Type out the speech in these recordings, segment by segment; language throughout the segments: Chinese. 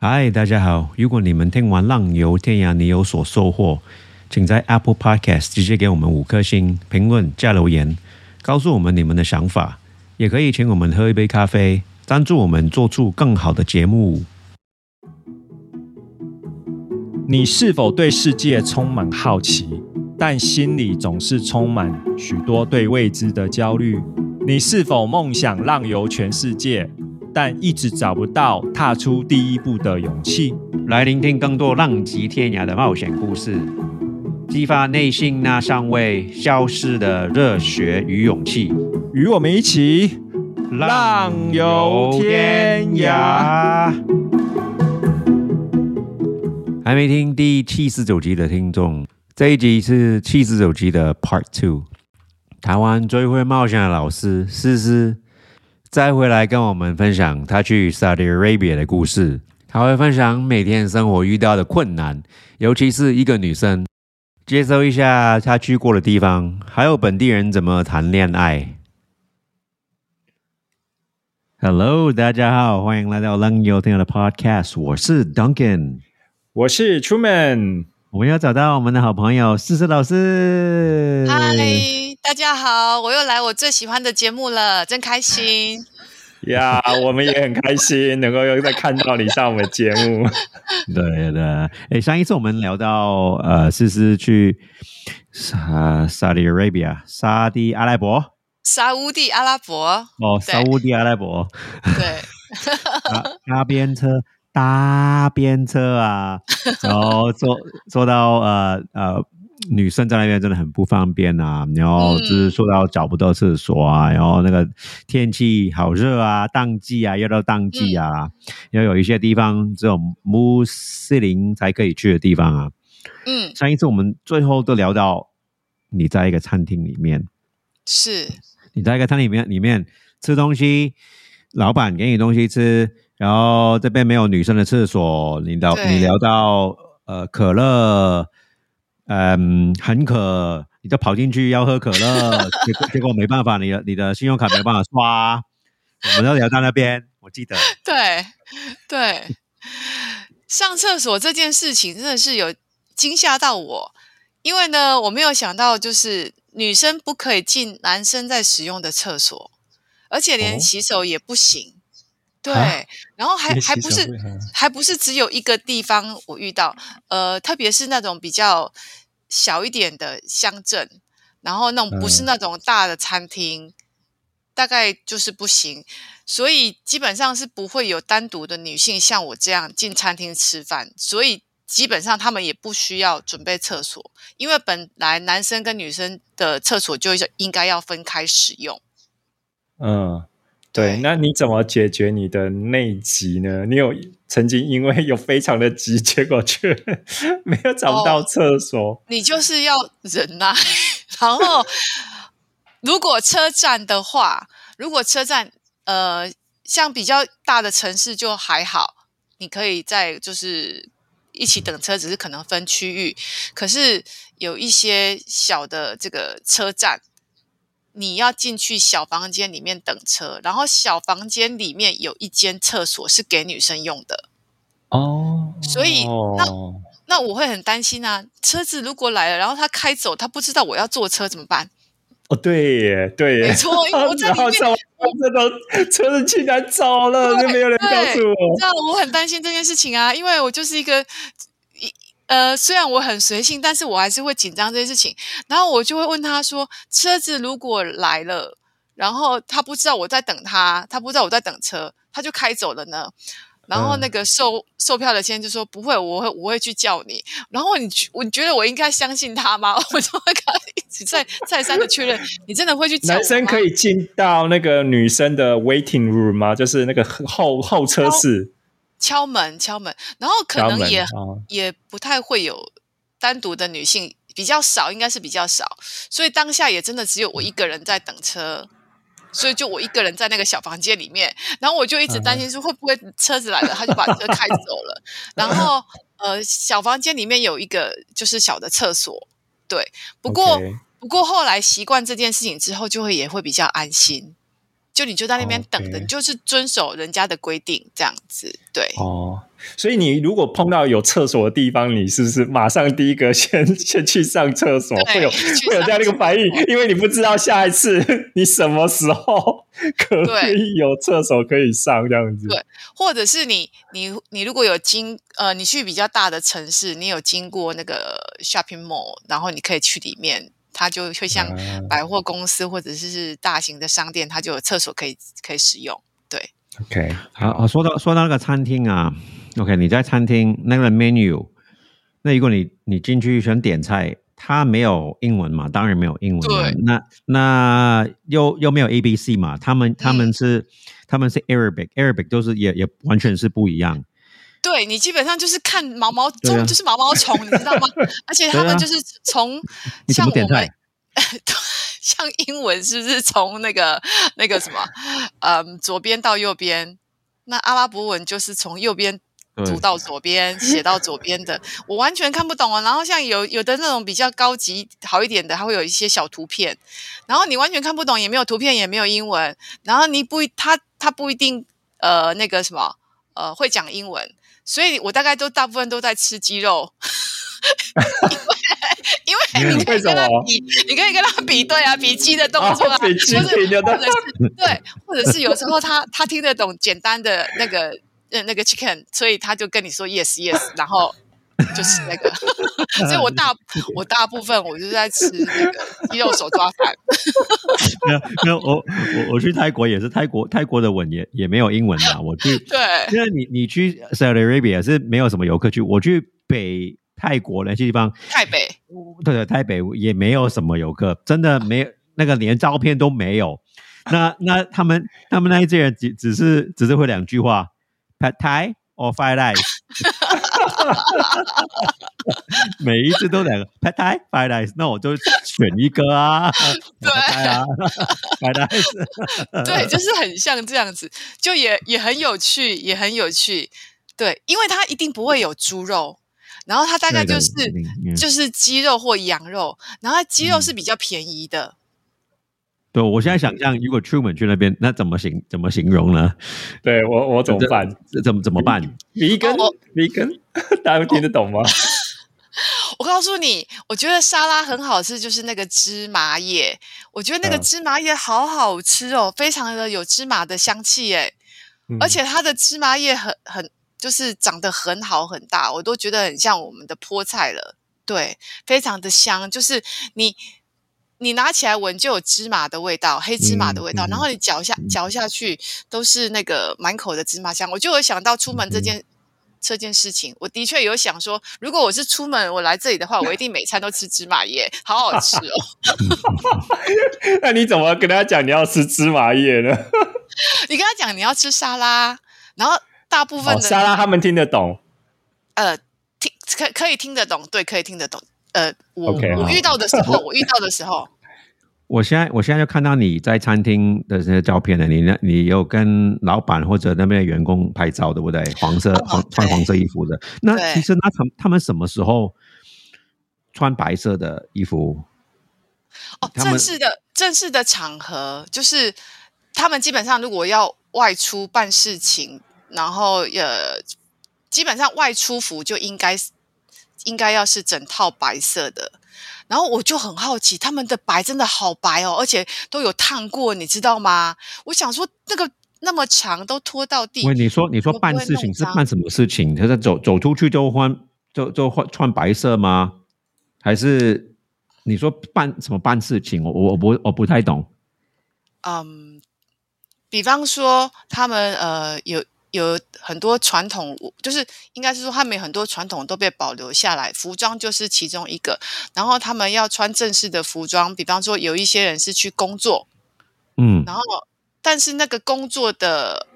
嗨，大家好！如果你们听完《浪游天涯》，你有所收获，请在 Apple Podcast 直接给我们五颗星评论加留言，告诉我们你们的想法。也可以请我们喝一杯咖啡，赞助我们做出更好的节目。你是否对世界充满好奇，但心里总是充满许多对未知的焦虑？你是否梦想浪游全世界？但一直找不到踏出第一步的勇气。来聆听更多浪迹天涯的冒险故事，激发内心那尚未消失的热血与勇气。与我们一起浪游天涯。还没听第七十九集的听众，这一集是七十九集的 Part Two。台湾最会冒险的老师思思。再回来跟我们分享他去 Saudi Arabia 的故事，他会分享每天生活遇到的困难，尤其是一个女生，接受一下她去过的地方，还有本地人怎么谈恋爱。Hello，大家好，欢迎来到浪游天的 Podcast，我是 Duncan，我是 Truman，我们要找到我们的好朋友思思老师。嗨。大家好，我又来我最喜欢的节目了，真开心 呀！我们也很开心，能够又再看到你上我们节目。对的，哎，上一次我们聊到呃，思思去沙沙地阿拉伯，沙地阿拉伯，沙乌地阿拉伯哦，沙乌地阿拉伯，对，搭边车，搭便车啊，然后坐坐到呃呃。女生在那边真的很不方便啊，然后就是坐到找不到厕所啊，然后那个天气好热啊，淡季啊，又到淡季啊，要有一些地方只有穆斯林才可以去的地方啊。嗯，上一次我们最后都聊到你在一个餐厅里面，是你在一个餐厅里面里面吃东西，老板给你东西吃，然后这边没有女生的厕所，你聊你聊到呃可乐。嗯，很渴，你就跑进去要喝可乐，结果结果没办法，你的你的信用卡没办法刷，我们都聊到那边，我记得。对对，上厕所这件事情真的是有惊吓到我，因为呢，我没有想到就是女生不可以进男生在使用的厕所，而且连洗手也不行。对，然后还还不是还不是只有一个地方我遇到，呃，特别是那种比较小一点的乡镇，然后那种不是那种大的餐厅，大概就是不行，所以基本上是不会有单独的女性像我这样进餐厅吃饭，所以基本上他们也不需要准备厕所，因为本来男生跟女生的厕所就应该要分开使用。嗯。对，那你怎么解决你的内急呢？你有曾经因为有非常的急，结果却 没有找不到厕所？你就是要忍耐。然后，如果车站的话，如果车站呃像比较大的城市就还好，你可以在就是一起等车，只是可能分区域。可是有一些小的这个车站。你要进去小房间里面等车，然后小房间里面有一间厕所是给女生用的哦，所以那那我会很担心啊，车子如果来了，然后他开走，他不知道我要坐车怎么办？哦，对耶，对耶，没错，我 在里面，这个车子竟然走了，就没有人告诉我，知道我很担心这件事情啊，因为我就是一个。呃，虽然我很随性，但是我还是会紧张这件事情。然后我就会问他说：“车子如果来了，然后他不知道我在等他，他不知道我在等车，他就开走了呢？”然后那个售售票的先生就说：“不会，我会我会去叫你。”然后你我觉得我应该相信他吗？我就会跟他一直再再三的确认：“你真的会去？”男生可以进到那个女生的 waiting room 吗？就是那个后后车室。敲门，敲门，然后可能也也不太会有单独的女性，比较少，应该是比较少，所以当下也真的只有我一个人在等车，所以就我一个人在那个小房间里面，然后我就一直担心说会不会车子来了，他就把车开走了，然后呃，小房间里面有一个就是小的厕所，对，不过不过后来习惯这件事情之后，就会也会比较安心。就你就在那边等着，你就是遵守人家的规定这样子，对。哦，所以你如果碰到有厕所的地方，你是不是马上第一个先 先去上厕所？会有会有这样的一个反应，因为你不知道下一次 你什么时候可以有厕所可以上这样子。对，或者是你你你如果有经呃，你去比较大的城市，你有经过那个 shopping mall，然后你可以去里面，它就会像百货公司或者是大型的商店，它就有厕所可以可以使用。对，OK，好，说到说到那个餐厅啊。OK，你在餐厅那个 menu，那如果你你进去想点菜，它没有英文嘛？当然没有英文。对。那那又又没有 A B C 嘛？他们他们是他们是 Arabic，Arabic 都是也也完全是不一样。对你基本上就是看毛毛虫，就是毛毛虫，你知道吗？而且他们就是从 像我们 像英文是不是从那个那个什么嗯左边到右边？那阿拉伯文就是从右边。读到左边，写到左边的，我完全看不懂哦。然后像有有的那种比较高级好一点的，它会有一些小图片，然后你完全看不懂，也没有图片，也没有英文。然后你不他他不一定呃那个什么呃会讲英文，所以我大概都大部分都在吃鸡肉，因为因为你可以跟他比，你可以跟他比对啊，比鸡的动作啊，或者是对，或者是有时候他他听得懂简单的那个。嗯，那个 chicken，所以他就跟你说 yes yes，然后就是那个，所以我大 我大部分我就在吃那个鸡肉手抓饭。没有没有，我我我去泰国也是泰国泰国的文也也没有英文的，我去对，因为你你去 Saudi Arabia 是没有什么游客去，我去北泰国那些地方，台北对对，台北也没有什么游客，真的没有那个连照片都没有。那那他们他们那一些人只只是只是会两句话。Pad Thai or fried rice，每一次都两个 Pad Thai fried rice，那我就选一个啊。对啊，fried rice，对，就是很像这样子，就也也很有趣，也很有趣。对，因为它一定不会有猪肉，然后它大概就是就是鸡肉或羊肉，然后鸡肉是比较便宜的。对，我现在想象，如果出门去那边，那怎么形怎么形容呢？对我，我怎么办？怎么怎么办？迷根，迷根，大家听得懂吗？我告诉你，我觉得沙拉很好吃，就是那个芝麻叶。我觉得那个芝麻叶好好吃哦，非常的有芝麻的香气诶，而且它的芝麻叶很很就是长得很好很大，我都觉得很像我们的菠菜了。对，非常的香，就是你。你拿起来闻就有芝麻的味道，黑芝麻的味道，然后你嚼下嚼下去都是那个满口的芝麻香。我就有想到出门这件这件事情，我的确有想说，如果我是出门我来这里的话，我一定每餐都吃芝麻叶，好好吃哦。那你怎么跟他讲你要吃芝麻叶呢？你跟他讲你要吃沙拉，然后大部分的沙拉他们听得懂，呃，听可可以听得懂，对，可以听得懂。呃，我我遇到的时候，我遇到的时候，我现在我现在就看到你在餐厅的这些照片了。你那？你有跟老板或者那边的员工拍照，对不对？黄色黄穿黄色衣服的。那其实那他他们什么时候穿白色的衣服？哦，正式的正式的场合，就是他们基本上如果要外出办事情，然后呃，基本上外出服就应该。应该要是整套白色的，然后我就很好奇，他们的白真的好白哦，而且都有烫过，你知道吗？我想说，那个那么长都拖到地。喂，你说你说办事情是办什么事情？他在走走出去就换就就换穿白色吗？还是你说办什么办事情？我我不我不太懂。嗯，比方说他们呃有。有很多传统，就是应该是说他们很多传统都被保留下来，服装就是其中一个。然后他们要穿正式的服装，比方说有一些人是去工作，嗯，然后但是那个工作的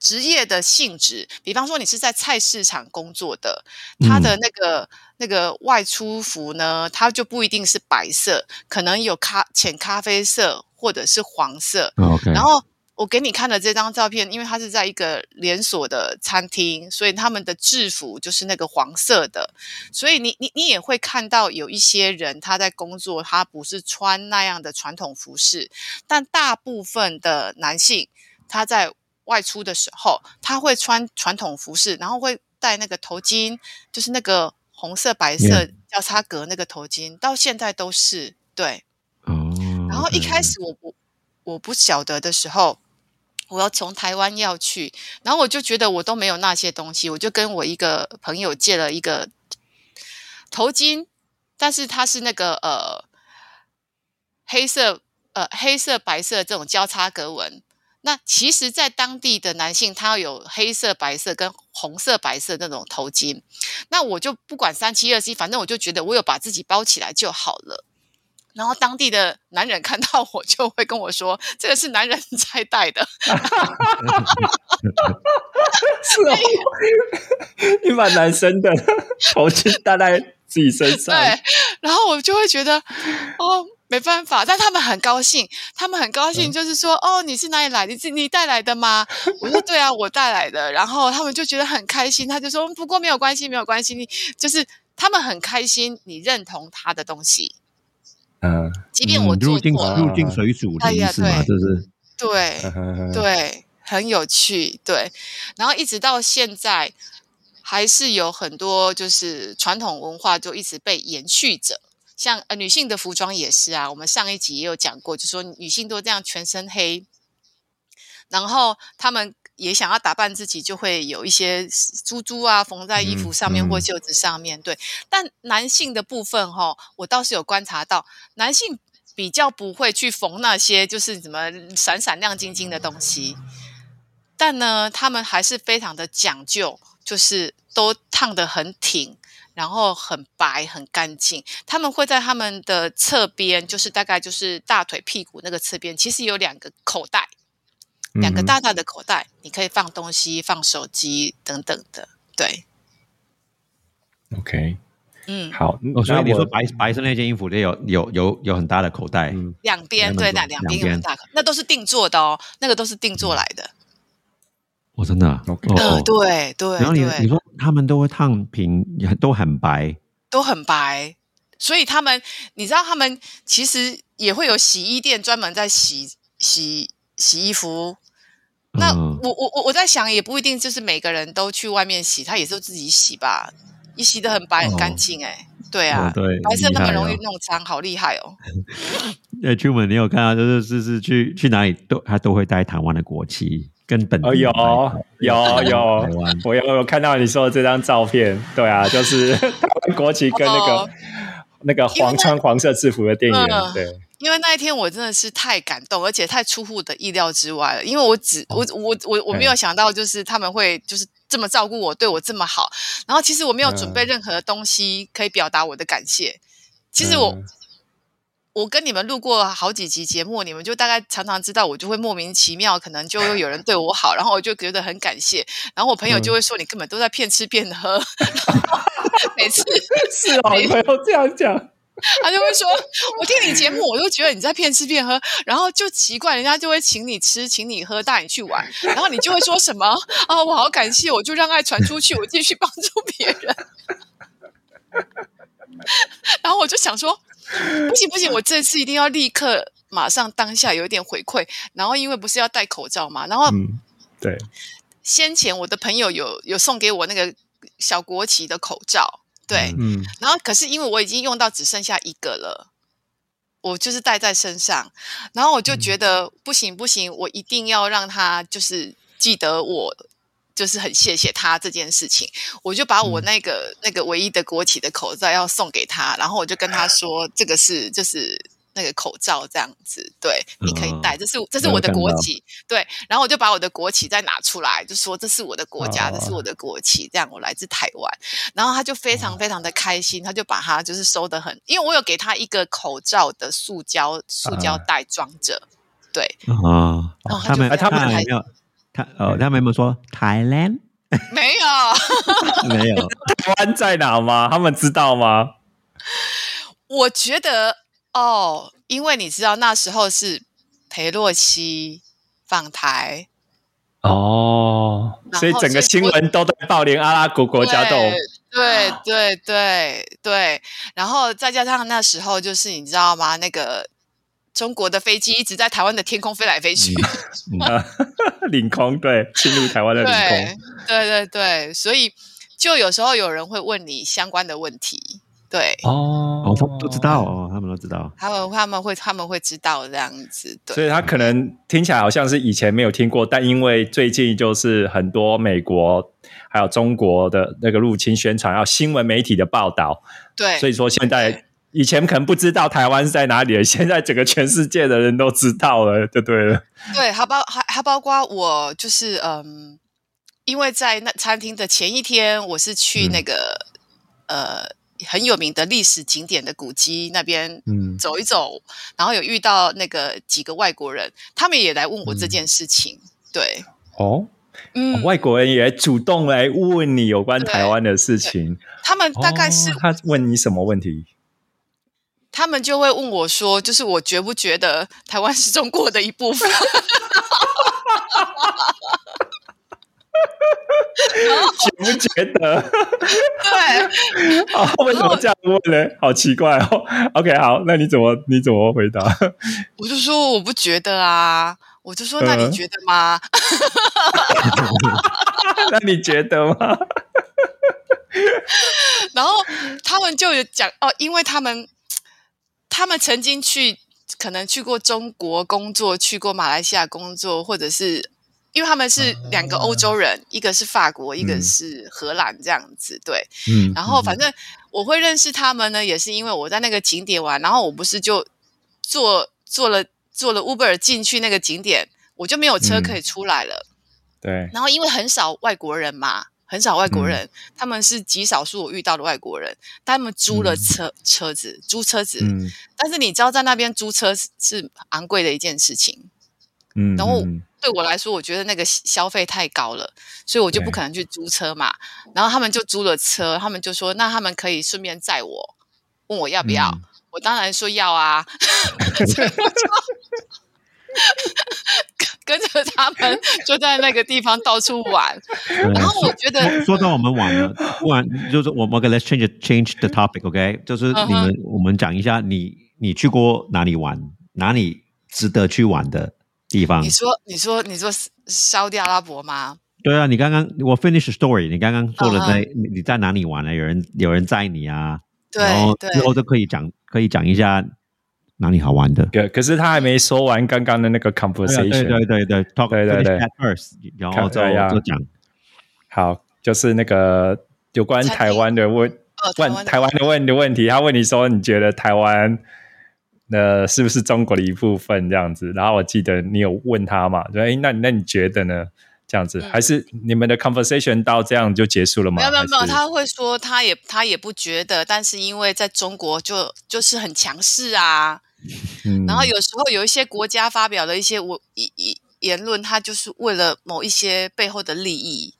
职业的性质，比方说你是在菜市场工作的，他的那个那个外出服呢，它就不一定是白色，可能有咖浅咖啡色或者是黄色然后。我给你看的这张照片，因为它是在一个连锁的餐厅，所以他们的制服就是那个黄色的。所以你你你也会看到有一些人他在工作，他不是穿那样的传统服饰，但大部分的男性他在外出的时候，他会穿传统服饰，然后会戴那个头巾，就是那个红色白色交叉格那个头巾，到现在都是对。哦，然后一开始我不我不晓得的时候，我要从台湾要去，然后我就觉得我都没有那些东西，我就跟我一个朋友借了一个头巾，但是它是那个呃黑色呃黑色白色这种交叉格纹。那其实，在当地的男性，他要有黑色、白色跟红色、白色那种头巾。那我就不管三七二十一，反正我就觉得我有把自己包起来就好了。然后当地的男人看到我，就会跟我说：“这个是男人在戴的。”是哦，你把男生的头巾戴在自己身上，对。然后我就会觉得，哦，没办法。但他们很高兴，他们很高兴，就是说：“哦，你是哪里来？你是你带来的吗？”我说：“对啊，我带来的。”然后他们就觉得很开心，他就说：“不过没有关系，没有关系。”你就是他们很开心，你认同他的东西。嗯，即便我入境做错了，入境水煮的意思嘛，哎呀对就是对对，很有趣，对。然后一直到现在，还是有很多就是传统文化就一直被延续着。像呃女性的服装也是啊，我们上一集也有讲过，就说女性都这样全身黑，然后她们也想要打扮自己，就会有一些珠珠啊缝在衣服上面嗯或袖子上面。对，但男性的部分哈、我倒是有观察到，男性比较不会去缝那些就是什么闪闪亮晶晶的东西，但呢，他们还是非常的讲究，就是都烫得很挺。然后很白很干净，他们会在他们的侧边，就是大概就是大腿屁股那个侧边，其实有两个口袋，两个嗯大大的口袋，你可以放东西、放手机等等的。对，OK，嗯，好，哦，所以你说白白色那件衣服里有有有有很大的口袋，嗯。两边对的，两两边。有很大口，那都是定做的哦，那个都是定做来的。哦，真的啊，OK。对对然后你你，说他们都会烫平，都很白，都很白，所以他们，你知道，他们其实也会有洗衣店专门在洗洗洗衣服。那嗯。我我我我在想，也不一定就是每个人都去外面洗，他也是自己洗吧，也洗的很白很干净哎、对啊哦，对，白色那么容易哦。弄脏，好厉害哦。哎，出门你有看到，就是是是去去哪里都他都会带台湾的国旗跟本地哦，有有有我有有看到你说的这张照片，对啊，就是 台湾国旗跟那个、哦。那个黄穿黄色制服的店员，嗯对，因为那一天我真的是太感动，而且太出乎我的意料之外了。因为我只我我我我没有想到，就是他们会就是这么照顾我，对我这么好。然后其实我没有准备任何的东西可以表达我的感谢。其实我、嗯我跟你们录过好几集节目，你们就大概常常知道，我就会莫名其妙，可能就有人对我好，然后我就觉得很感谢。然后我朋友就会说：“你根本都在骗吃骗喝。”每次 是哦，你们有这样讲，他就会说：“我听你节目，我都觉得你在骗吃骗喝，然后就奇怪，人家就会请你吃，请你喝，带你去玩，然后你就会说什么啊，我好感谢，我就让爱传出去，我继续帮助别人。”然后我就想说，不行不行，我这次一定要立刻马上当下有一点回馈。然后因为不是要戴口罩嘛，然后嗯，对，先前我的朋友有有送给我那个小国旗的口罩，对，嗯。然后可是因为我已经用到只剩下一个了，我就是带在身上，然后我就觉得不行不行，我一定要让他就是记得我。就是很谢谢他这件事情，我就把我那个、那个唯一的国企的口罩要送给他，然后我就跟他说，这个是就是那个口罩这样子，对，你可以戴，这是这是我的国旗，对，然后我就把我的国旗再拿出来，就说这是我的国家，哦这是我的国旗，这样我来自台湾，然后他就非常非常的开心，他就把它就是收的很，因为我有给他一个口罩的塑胶塑胶袋装着，对，啊哦，他们他们没有他呃他们有没有说 Thailand 没有，没有？台湾在哪吗？他们知道吗？我觉得哦，因为你知道那时候是裴洛西访台，哦，所以整个新闻都在报，连阿拉伯国家都有对对对对对，然后再加上那时候就是你知道吗？那个中国的飞机一直在台湾的天空飞来飞去。啊，领空对，侵入台湾的领对空，对对对，所以就有时候有人会问你相关的问题，对。哦。哦，他们都知道哦，他们都知道。他们他们会他们会知道这样子，对。所以他可能听起来好像是以前没有听过，但因为最近就是很多美国还有中国的那个入侵宣传，还有新闻媒体的报道，对，所以说现在以前可能不知道台湾是在哪里的，现在整个全世界的人都知道了，就对了。对，还包还还包括我，就是嗯，因为在那餐厅的前一天，我是去嗯。那个、呃很有名的历史景点的古迹那边嗯走一走，然后有遇到那个几个外国人，他们也来问我这嗯件事情。对，哦，嗯，外国人也主动来问你有关台湾的事情，他们大概是、哦他问你什么问题？他们就会问我说，就是我觉不觉得台湾是中国的一部分？觉不觉得？对，啊，为什么这样问呢？好奇怪哦。OK，好，那你怎么你怎么回答？我就说我不觉得啊，我就说那你嗯觉得吗？那你觉得吗？然后他们就有讲哦，因为他们他们曾经去，可能去过中国工作，去过马来西亚工作，或者是因为他们是两个欧洲人，一个是法国，一个嗯是荷兰这样子，对。嗯然后反正我会认识他们呢，也是因为我在那个景点玩，然后我不是就坐坐了坐了 Uber 进去那个景点，我就没有车嗯可以出来了。对，然后因为很少外国人嘛，很少外国嗯人，他们是极少数我遇到的外国人，他们租了车、车子，租车子。嗯但是你知道，在那边租车是是昂贵的一件事情。嗯，然后嗯对我来说，我觉得那个消费太高了，所以我就不可能去租车嘛。然后他们就租了车，他们就说，那他们可以顺便载我，问我要不要。嗯我当然说要啊，所以我就跟着他们就在那个地方到处玩。然后我觉得，说到我们玩了，不然就是我们 OK，let's change change the topic，OK，、就是嗯你们、我们讲一下你你去过哪里玩，哪里值得去玩的地方你。说，你说，你说沙地阿拉伯吗？对啊，你刚刚我 finish story，你刚刚说了嗯在、你你在哪里玩了？有人有人载你啊，对然后之后就可以讲可以讲一下哪里好玩的。可可是他还没说完刚刚的那个 conversation。对对对对，talk 对对 that first，然后就对呀就讲。好，就是那个有关台湾的问呃，问湾的台湾的问的问题，他问你说你觉得台湾呃是不是中国的一部分这样子？然后我记得你有问他嘛，说哎，那那你觉得呢？这样子、嗯还是你们的 conversation 到这样就结束了吗？没有没有没有，他会说他也他也不觉得，但是因为在中国就就是很强势啊，嗯然后有时候有一些国家发表的一些我一一言论，他就是为了某一些背后的利益，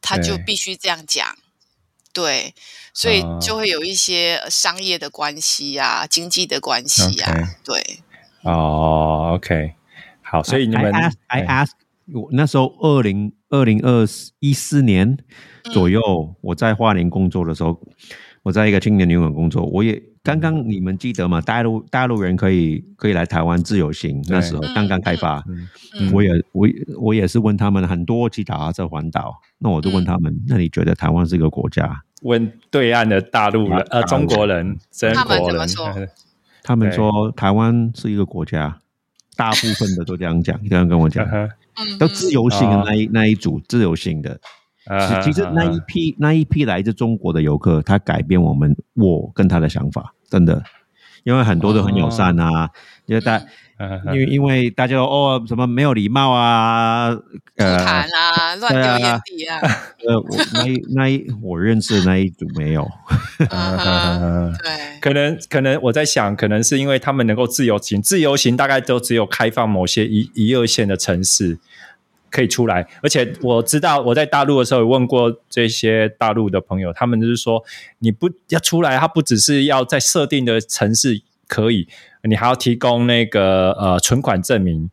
他就必须这样讲，对，所以哦就会有一些呃商业的关系啊，经济的关系啊 OK 对，哦，OK，好，所以你们 I ask, I 哎。ask，我那时候二零二零二一四年左右，我在花莲工作的时候，我在一个青年旅馆工作，我也刚刚你们记得吗？大陆大陆人可以可以来台湾自由行，那时候嗯刚刚开发，嗯嗯我也我也我也是问他们很多其他这环岛，那我就问他们，那你觉得台湾是一个国家？问对岸的大陆人呃中国人、真他们国人，怎么说？呃 他们对。说台湾是一个国家，大部分的都这样讲，这样跟我讲。都自由行的哦。那一那一组自由行的。呃其其实那一批那一批来自中国的游客，他改变我们我跟他的想法，真的，因为很多都很友善啊，因为大呃因为因为大家都哦什么没有礼貌啊，吐呃痰啊，乱丢烟蒂啊，呃，我那一那一我认识的那一组没有，对，可能可能我在想，可能是因为他们能够自由行，自由行大概都只有开放某些一一二线的城市可以出来，而且我知道我在大陆的时候有问过这些大陆的朋友，他们就是说，你不要出来，他不只是要在设定的城市可以，你还要提供那个呃存款证明。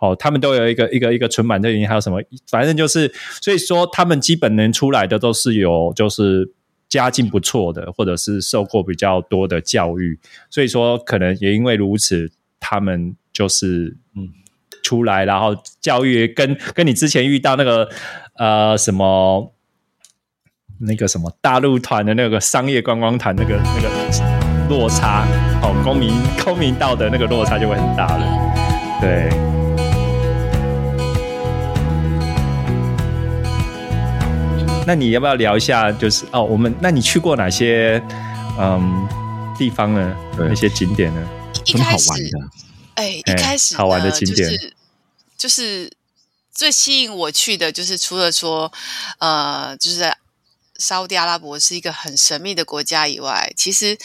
哦，他们都有一个一个一个存款证明，还有什么，反正就是，所以说他们基本能出来的都是有就是家境不错的，或者是受过比较多的教育，所以说可能也因为如此，他们就是嗯出来，然后教育跟跟你之前遇到那个呃什么那个什么大陆团的那个商业观光团那个那个落差哦，公民公民道德那个落差就会很大了，对。那你要不要聊一下？就是哦，我们那你去过哪些嗯地方呢？那些景点呢？一开始，哎，一开始好玩的景点，就是最吸引我去的，就是除了说呃，就是在沙地阿拉伯是一个很神秘的国家以外，其实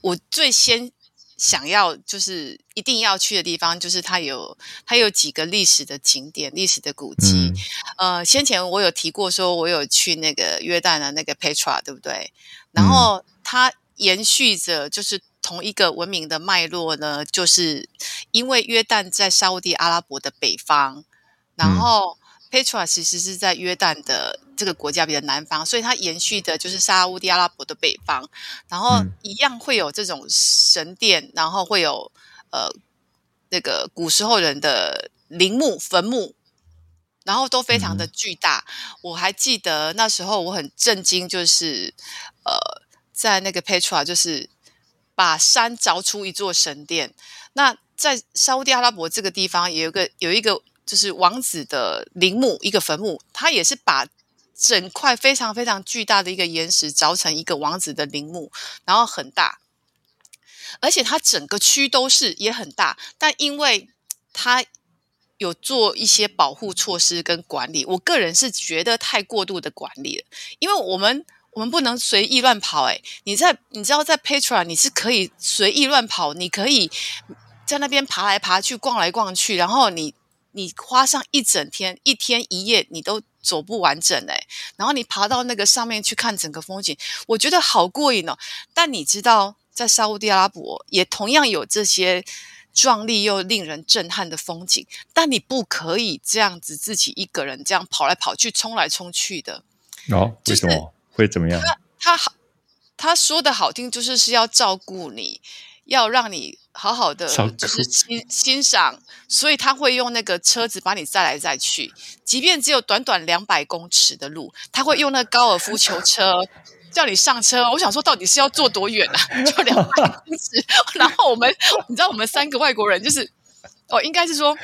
我最先。想要就是一定要去的地方，就是它有它有几个历史的景点、历史的古迹。呃，先前我有提过，说我有去那个约旦的那个 Petra，对不对？然后它延续着就是同一个文明的脉络呢，就是因为约旦在沙地阿拉伯的北方，然后。Petra 其实是在约旦的这个国家比较南方，所以它延续的就是沙乌地阿拉伯的北方，然后一样会有这种神殿，然后会有呃那个古时候人的陵墓坟墓，然后都非常的巨大。我还记得那时候我很震惊，就是呃在那个 Petra 就是把山凿出一座神殿。那在沙乌地阿拉伯这个地方也有个有一个。就是王子的陵墓，一个坟墓，他也是把整块非常非常巨大的一个岩石凿成一个王子的陵墓，然后很大，而且它整个区都是也很大，但因为它有做一些保护措施跟管理，我个人是觉得太过度的管理了，因为我们我们不能随意乱跑，诶你在你知道在 Petra 你是可以随意乱跑，你可以在那边爬来爬去，逛来逛去，然后你。你花上一整天、一天一夜，你都走不完整哎。然后你爬到那个上面去看整个风景，我觉得好过瘾哦。但你知道，在沙地阿拉伯也同样有这些壮丽又令人震撼的风景，但你不可以这样子自己一个人这样跑来跑去、冲来冲去的。哦，为什么会怎么样？他他好，他说的好听，就是是要照顾你。要让你好好的就是欣欣赏，所以他会用那个车子把你载来载去，即便只有短短两百公尺的路，他会用那高尔夫球车叫你上车。我想说，到底是要坐多远啊？就两百公尺。然后我们，你知道，我们三个外国人就是，哦，应该是说，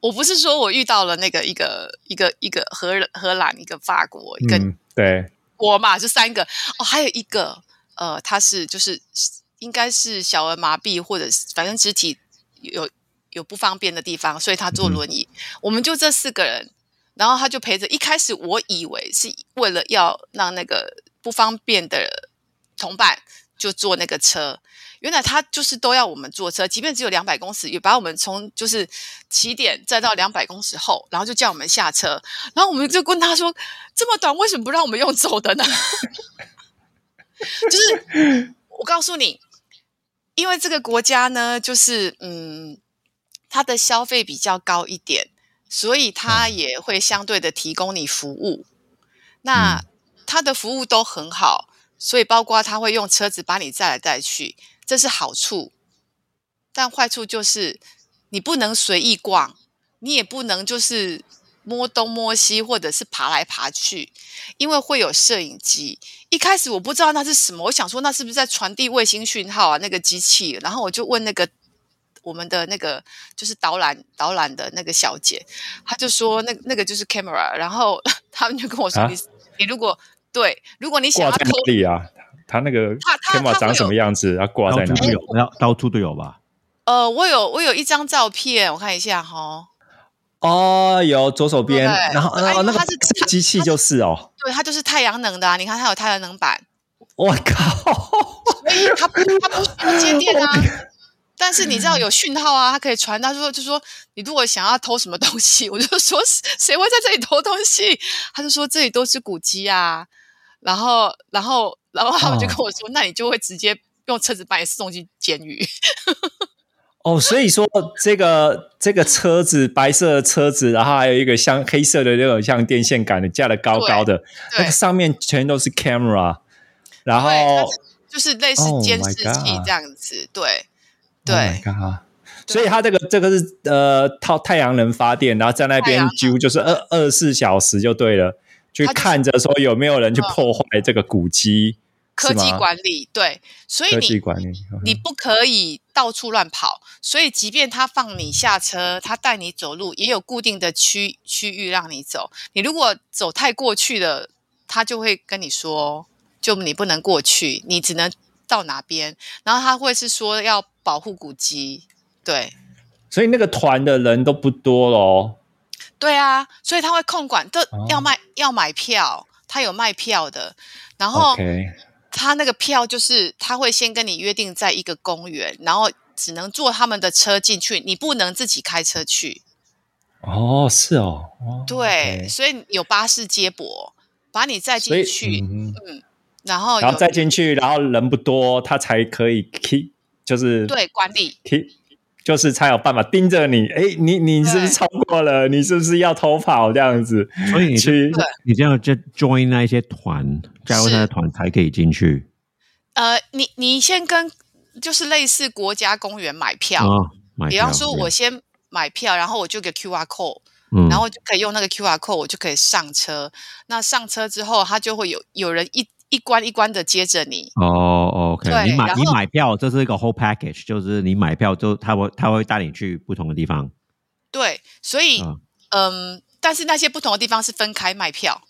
我不是说我遇到了那个一个一个一个荷荷兰一个法国一个对，我嘛就三个哦，还有一个呃，他是就是。应该是小儿麻痹，或者是反正肢体有有不方便的地方，所以他坐轮椅。我们就这四个人，然后他就陪着。一开始我以为是为了要让那个不方便的同伴就坐那个车，原来他就是都要我们坐车，即便只有两百公尺，也把我们从就是起点再到两百公尺后，然后就叫我们下车。然后我们就问他说：“这么短，为什么不让我们用走的呢？” 就是我告诉你。因为这个国家呢，就是嗯，它的消费比较高一点，所以它也会相对的提供你服务。那它的服务都很好，所以包括他会用车子把你载来载去，这是好处。但坏处就是你不能随意逛，你也不能就是。摸东摸西，或者是爬来爬去，因为会有摄影机。一开始我不知道那是什么，我想说那是不是在传递卫星讯号啊？那个机器，然后我就问那个我们的那个就是导览导览的那个小姐，她就说那那个就是 camera，然后 他们就跟我说你你如果对，如果你想要？他那个 camera 长什么样子？要挂在哪里？要到处都有吧？呃，我有我有一张照片，我看一下哈。哦，有左手边，然后然后那个机器就是哦，对，它就是太阳能的啊！你看它有太阳能板，我靠！所以它它不需要接电啊，但是你知道有讯号啊，它可以传。他说就说你如果想要偷什么东西，我就说谁会在这里偷东西？他就说这里都是古迹啊，然后然后然后他们就跟我说，那你就会直接用车子把你送进监狱。哦，所以说这个这个车子白色的车子，然后还有一个像黑色的那种像电线杆的架的高高的，那个上面全都是 camera，然后就是类似监视器这样子，对对。所以它这个这个是呃靠太阳能发电，然后在那边太阳能揪就是二二十四小时就对了，去看着说有没有人去嗯破坏这个古迹，科技管理对，所以科技你管理。你不可以到处乱跑，所以即便他放你下车，他带你走路，也有固定的区区域让你走。你如果走太过去了，他就会跟你说，就你不能过去，你只能到哪边。然后他会是说要保护古迹，对所以那个团的人都不多喽。对啊，所以他会控管，都哦。要卖、要买票，他有卖票的，然后。他那个票就是他会先跟你约定在一个公园，然后只能坐他们的车进去，你不能自己开车去。哦，是哦，哦对所以有巴士接驳，把你载进去，嗯然后有然后再进去，然后人不多，他才可以 keep，就是对管理，keep，就是才有办法盯着你。哎，你你是不是超过了？你是不是要偷跑这样子？所以你就去对你这样就 join 那一些团，加入那些团才可以进去呃，你你先跟就是类似国家公园买票，啊。买票比方说我先买票，然后我就给 QR code，嗯，然后就可以用那个 QR code，我就可以上车。那上车之后，他就会有有人一一关一关的接着你。哦，OK，对你买你买票，这是一个 whole package，就是你买票就他会他会带你去不同的地方。对，所以啊嗯，但是那些不同的地方是分开卖票，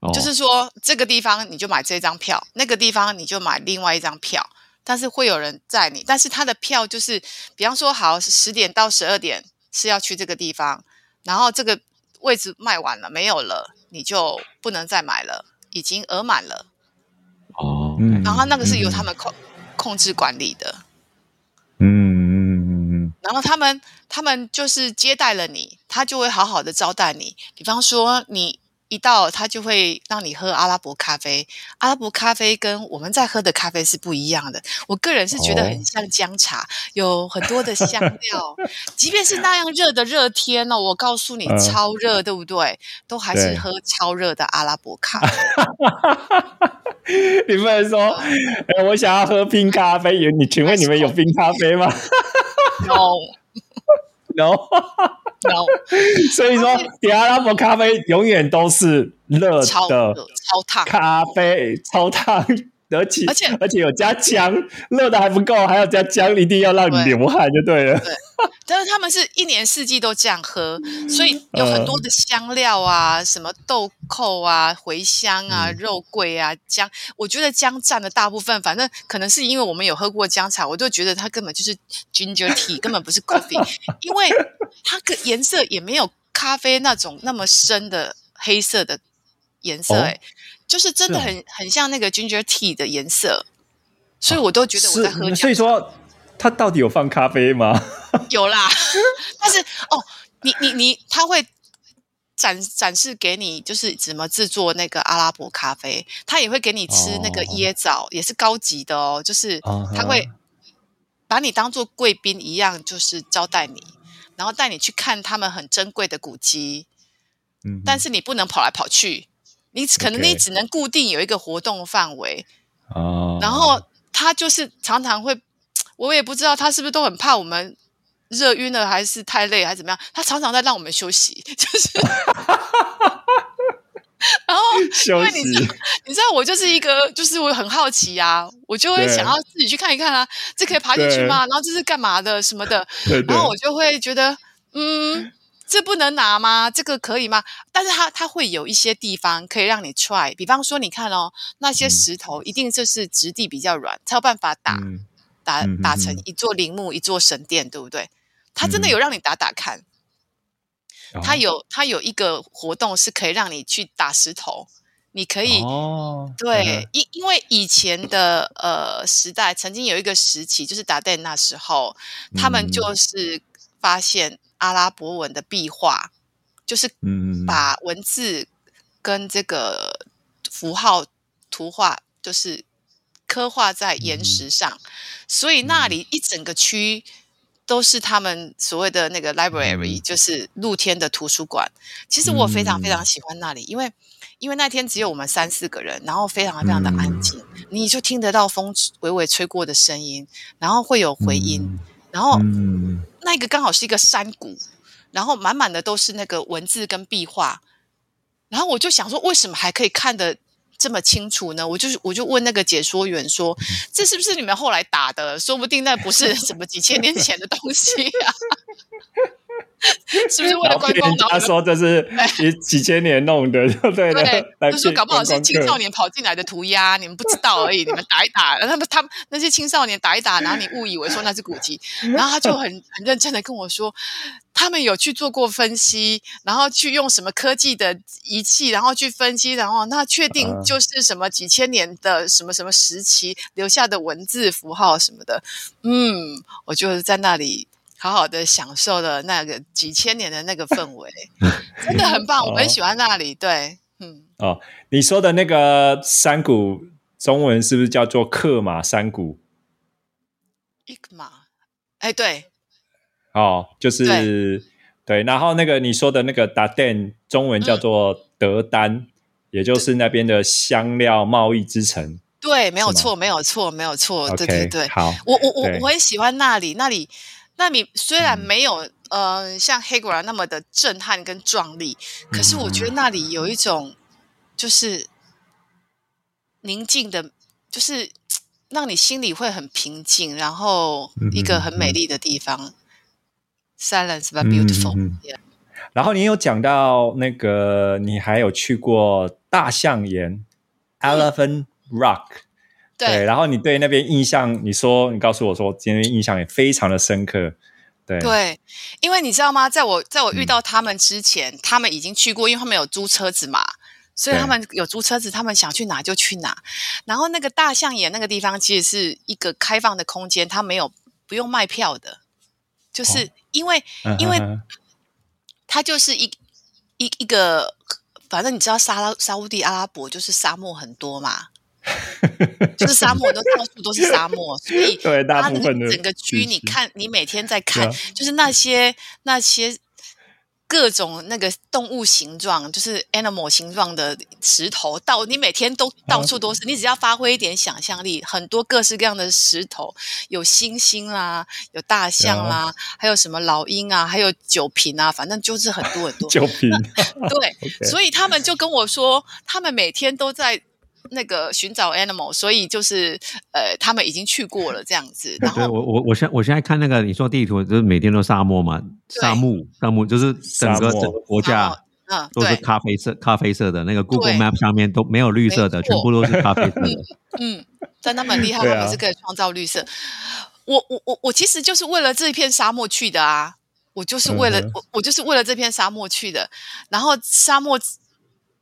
哦，就是说这个地方你就买这张票，那个地方你就买另外一张票，但是会有人载你，但是他的票就是，比方说好十点到十二点是要去这个地方，然后这个位置卖完了没有了，你就不能再买了，已经额满了，哦，嗯然后那个是由他们控、控制管理的。嗯嗯嗯嗯然后他们他们就是接待了你，他就会好好的招待你。比方说，你一到，他就会让你喝阿拉伯咖啡。阿拉伯咖啡跟我们在喝的咖啡是不一样的。我个人是觉得哦很像姜茶，有很多的香料。即便是那样热的热天哦，我告诉你，嗯超热，对不对？都还是喝超热的阿拉伯咖啡。嗯，你不能说，哎，我想要喝冰咖啡，请问你们有冰咖啡吗 no？No，no，所以说，迪阿拉伯咖啡永远都是热超热的超烫。咖啡，超烫，而且而且而且有加姜，热的还不够，还要加姜，一定要让你流汗就对了。但是他们是一年四季都这样喝，所以有很多的香料啊，什么豆蔻啊、茴香啊、肉桂啊、姜。我觉得姜占了大部分，反正可能是因为我们有喝过姜茶，我就觉得它根本就是 ginger tea，根本不是 coffee，因为它个颜色也没有咖啡那种那么深的黑色的颜色、哦欸，就是真的很、很像那个 ginger tea 的颜色，所以我都觉得我在喝所以说它到底有放咖啡吗？有啦，但是哦，你你你，他会展展示给你，就是怎么制作那个阿拉伯咖啡，他也会给你吃那个哦。椰枣，也是高级的哦，就是他会把你当做贵宾一样，就是招待你，然后带你去看他们很珍贵的古迹，嗯，但是你不能跑来跑去，你可能你只能固定有一个活动范围，哦，然后他就是常常会，我也不知道他是不是都很怕我们热晕了，还是太累，还是怎么样？他常常在让我们休息，就是。然后，休息因为你知道，你知道我就是一个，就是我很好奇啊，我就会想要自己去看一看啊，这可以爬进去对吗？然后这是干嘛的什么的，对对然后我就会觉得，嗯，这不能拿吗？这个可以吗？但是它它会有一些地方可以让你 try，比方说你看哦，那些嗯石头一定就是质地比较软，才有办法打、嗯打打成嗯一座陵墓、一座神殿，对不对？它真的嗯有让你打打看，它哦有它有一个活动是可以让你去打石头，你可以。哦，对，因因为以前的呃时代，曾经有一个时期，就是达旦那时候，他们嗯就是发现阿拉伯文的壁画，就是把文字跟这个符号图画，就是刻画在嗯。岩石上，所以那里一整个区都是他们所谓的那个 library，、嗯。就是露天的图书馆。其实我非常非常嗯。喜欢那里，因为因为那天只有我们三四个人，然后非常非常的安静，你就听得到风微微吹过的声音，然后会有回音。嗯然后嗯，那个刚好是一个山谷，然后满满的都是那个文字跟壁画，然后我就想说，为什么还可以看得这么清楚呢？我就是我就问那个解说员说，这是不是你们后来打的？说不定那不是什么几千年前的东西啊，是不是为了观光然后家说这是几几千年弄的，对对对，来就说搞不好是青少年跑进来的涂鸦，你们不知道而已。你们打一打，然后他们他们那些青少年打一打，然后你误以为说那是古籍，然后他就很很认真的跟我说，他们有去做过分析，然后去用什么科技的仪器，然后去分析，然后那确定啊就是什么几千年的什么什么时期留下的文字符号什么的。嗯，我就是在那里。好好的享受了那个几千年的那个氛围，真的很棒，我很喜欢那里。对，嗯，哦，你说的那个山谷，中文是不是叫做克马山谷？伊克马，哎，对，哦，就是对然后那个你说的那个达旦，中文叫做德丹，也就是那边的香料贸易之城。对，没有错，没有错，没有错，对对对，好，我我我对我很喜欢那里，那里那里虽然嗯。没有、呃像黑果兰那么的震撼跟壮丽，可是我觉得那里有一种就是宁静的，就是嘖让你心里会很平静，然后一个很美丽的地方。Silence but 嗯 beautiful，、嗯嗯。Yeah 然后你有讲到那个，你还有去过大象岩 （Elephant Rock）。对然后你对那边印象，你说你告诉我说，今天印象也非常的深刻。对，对，因为你知道吗？在我在我遇嗯到他们之前，他们已经去过，因为他们有租车子嘛，所以他们有租车子，他们想去哪就去哪。然后那个大象眼那个地方其实是一个开放的空间，它没有不用卖票的，就是因为、嗯因为它就是一一一个，反正你知道沙拉沙乌地阿拉伯就是沙漠很多嘛，就是沙漠都到处都是沙漠，所以 对大它那部分的个整个区，你看你每天在看，啊就是那些那些各种那个动物形状，就是 animal 形状的石头，到你每天都到处都是，你只要发挥一点想象力，很多各式各样的石头，有星星啦，有大象啦，还有什么老鹰啊，还有酒瓶啊，反正就是很多很多。酒瓶。对所以他们就跟我说，他们每天都在那个寻找 animal，所以就是呃，他们已经去过了这样子。然对后我我我现我现在看那个你说地图，就是每天都沙漠嘛，沙漠沙漠就是整个整个国家嗯，都是，咖啡色咖啡色的，那个 Google Map 上面都没有绿色的，全部都是咖啡色的。嗯，但他们很厉害，对啊他们是可以创造绿色。我我我我其实就是为了这一片沙漠去的啊，我就是为了、嗯我我就是为了这片沙漠去的。然后沙漠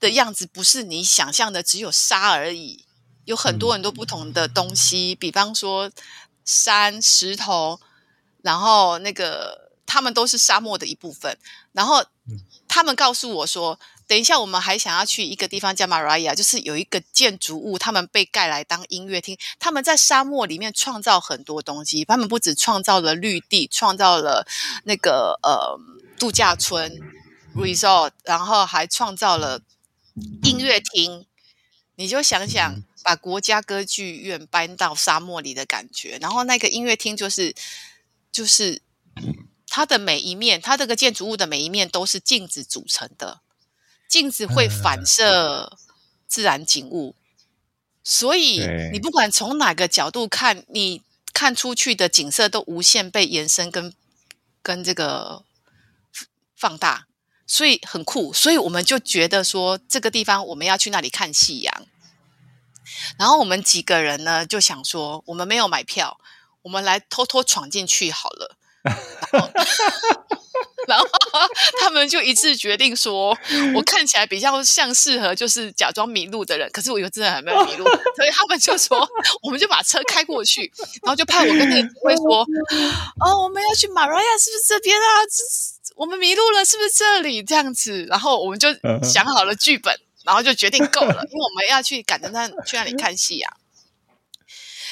的样子不是你想象的只有沙而已，有很多很多不同的东西，比方说山、石头，然后那个他们都是沙漠的一部分。然后他们告诉我说，等一下我们还想要去一个地方叫马拉亚，就是有一个建筑物，他们被盖来当音乐厅。他们在沙漠里面创造很多东西，他们不止创造了绿地，创造了那个呃度假村 resort，然后还创造了音乐厅。你就想想，把国家歌剧院搬到沙漠里的感觉，然后那个音乐厅就是就是它的每一面，它这个建筑物的每一面都是镜子组成的，镜子会反射自然景物，所以你不管从哪个角度看，你看出去的景色都无限被延伸跟跟这个放大，所以很酷。所以我们就觉得说，这个地方我们要去那里看夕阳。然后我们几个人呢就想说，我们没有买票，我们来偷偷闯进去好了。然后，然后他们就一致决定说，我看起来比较像适合就是假装迷路的人，可是我又真的还没有迷路，所以他们就说，我们就把车开过去，然后就派我跟那个警卫说，哦，我们要去马拉亚，是不是这边啊？这我们迷路了，是不是这里？这样子，然后我们就想好了剧本，然后就决定够了，因为我们要去赶着那去那里看戏啊。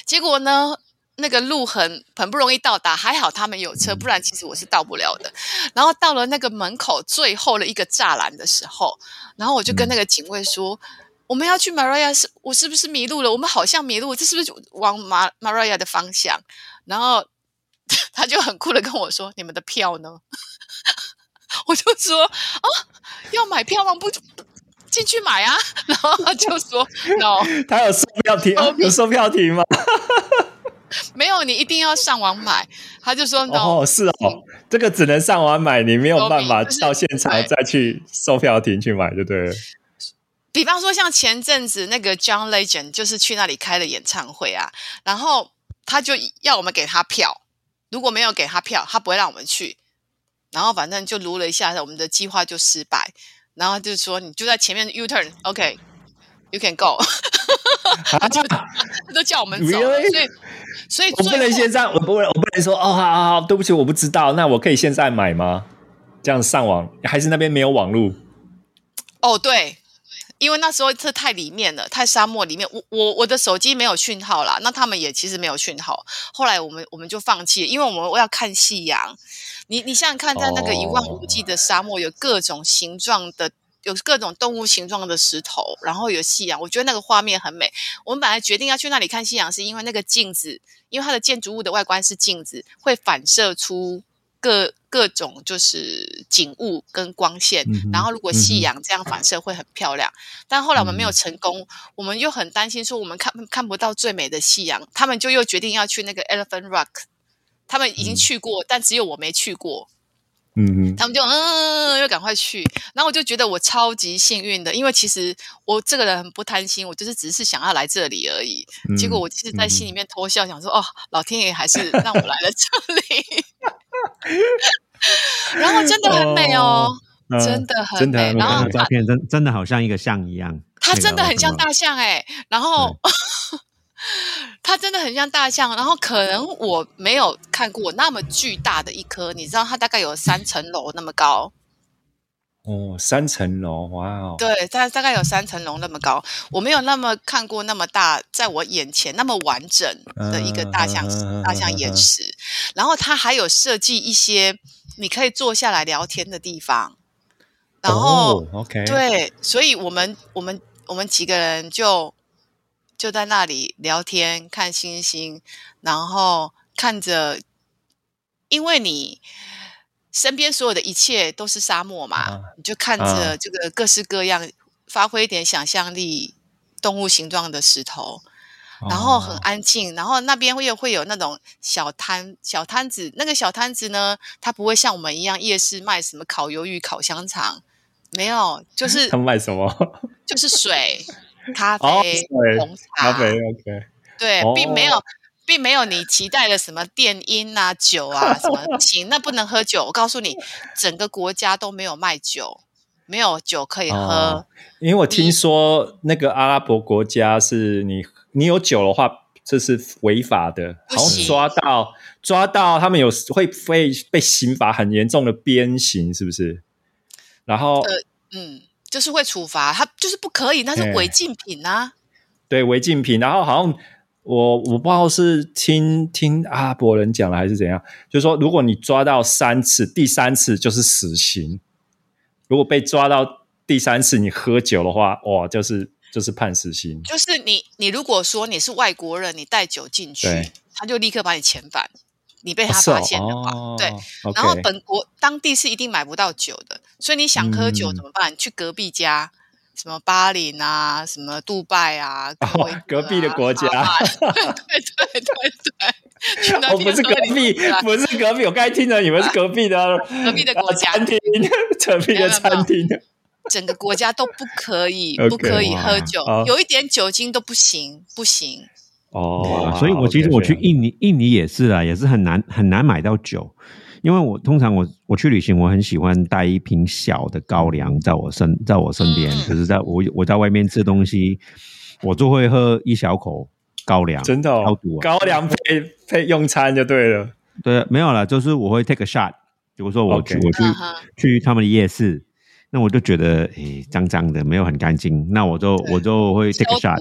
结果呢，那个路很很不容易到达，还好他们有车，不然其实我是到不了的。然后到了那个门口最后的一个栅栏的时候，然后我就跟那个警卫说：“我们要去马拉亚，是我是不是迷路了？我们好像迷路，这是不是往马马拉亚的方向？”然后他就很酷的跟我说：“你们的票呢？” 我就说：“啊，要买票吗？不进去买啊。”然后他就说：“No，他有售票亭，有售票亭吗？没有，你一定要上网买。”他就说：“No，哦，是哦，这个只能上网买，你没有办法到现场再去售票亭去买，就对了。”比方说，像前阵子那个 John Legend，就是去那里开了演唱会啊，然后他就要我们给他票，如果没有给他票，他不会让我们去。然后反正就撸了一下，我们的计划就失败。然后就说你就在前面 U turn，OK，you can go。他就他都叫我们走，所以所以我不能现在，我不能我不能说哦，好好好，对不起，我不知道，那我可以现在买吗？这样上网还是那边没有网络？哦，对。因为那时候这太里面了，太沙漠里面，我我我的手机没有讯号啦，那他们也其实没有讯号。后来我们我们就放弃，因为我们要看夕阳。你你想想看，在那个一望无际的沙漠，有各种形状的，有各种动物形状的石头，然后有夕阳，我觉得那个画面很美。我们本来决定要去那里看夕阳，是因为那个镜子，因为它的建筑物的外观是镜子，会反射出。各各种就是景物跟光线，然后如果夕阳这样反射会很漂亮。但后来我们没有成功，我们又很担心说我们看看不到最美的夕阳。他们就又决定要去那个 Elephant Rock，他们已经去过，但只有我没去过。嗯嗯，他们就嗯又赶快去，然后我就觉得我超级幸运的，因为其实我这个人很不贪心，我就是只是想要来这里而已。结果我其实，在心里面偷笑，想说哦，老天爷还是让我来了这里。然后真的很美哦，真的很美。然后照片真真的好像一个象一样，它真的很像大象哎。然后它真的很像大象，然后可能我没有看过那么巨大的一颗，你知道它大概有三层楼那么高。哦，三层楼，哇哦！对，大大概有三层楼那么高，我没有那么看过那么大，在我眼前那么完整的一个大象大象岩石。然后它还有设计一些你可以坐下来聊天的地方。然后，OK，对，所以我们我们我们几个人就就在那里聊天、看星星，然后看着，因为你。身边所有的一切都是沙漠嘛，你就看着这个各式各样，发挥一点想象力，动物形状的石头，然后很安静，然后那边又会有那种小摊小摊子，那个小摊子呢，它不会像我们一样夜市卖什么烤鱿鱼、烤香肠，没有，就 是他卖什么？就是水、咖啡、红茶、咖啡，OK，对，并没有。并没有你期待的什么电音啊、酒啊什么，不行，那不能喝酒。我告诉你，整个国家都没有卖酒，没有酒可以喝。因为我听说那个阿拉伯国家是你，你有酒的话，这是违法的，好像抓到抓到他们有会会被刑罚很严重的鞭刑，是不是？然后，呃，嗯，就是会处罚他，就是不可以，那是违禁品啊。对，违禁品，然后好像。我我不知道是听听阿拉伯人讲了还是怎样，就是说，如果你抓到三次，第三次就是死刑。如果被抓到第三次你喝酒的话，哇，就是就是判死刑。就是你你如果说你是外国人，你带酒进去，他就立刻把你遣返。你被他发现的话，对，然后本国当地是一定买不到酒的，所以你想喝酒怎么办？去隔壁家。什么巴林啊，什么杜拜啊，隔壁的国家，对对对对对，我不是隔壁，不是隔壁，我刚才听着你们是隔壁的，隔壁的国家餐厅，隔壁的餐厅，整个国家都不可以，不可以喝酒，有一点酒精都不行，不行。哦，所以我其实我去印尼，印尼也是啊，也是很难很难买到酒。因为我通常我我去旅行，我很喜欢带一瓶小的高粱在我身在我身边，就是在我我在外面吃东西，我就会喝一小口高粱，真的高粱配配用餐就对了。对，没有了，就是我会 take a shot。比如说我去我去去他们的夜市，那我就觉得诶脏脏的，没有很干净，那我就我就会 take a shot，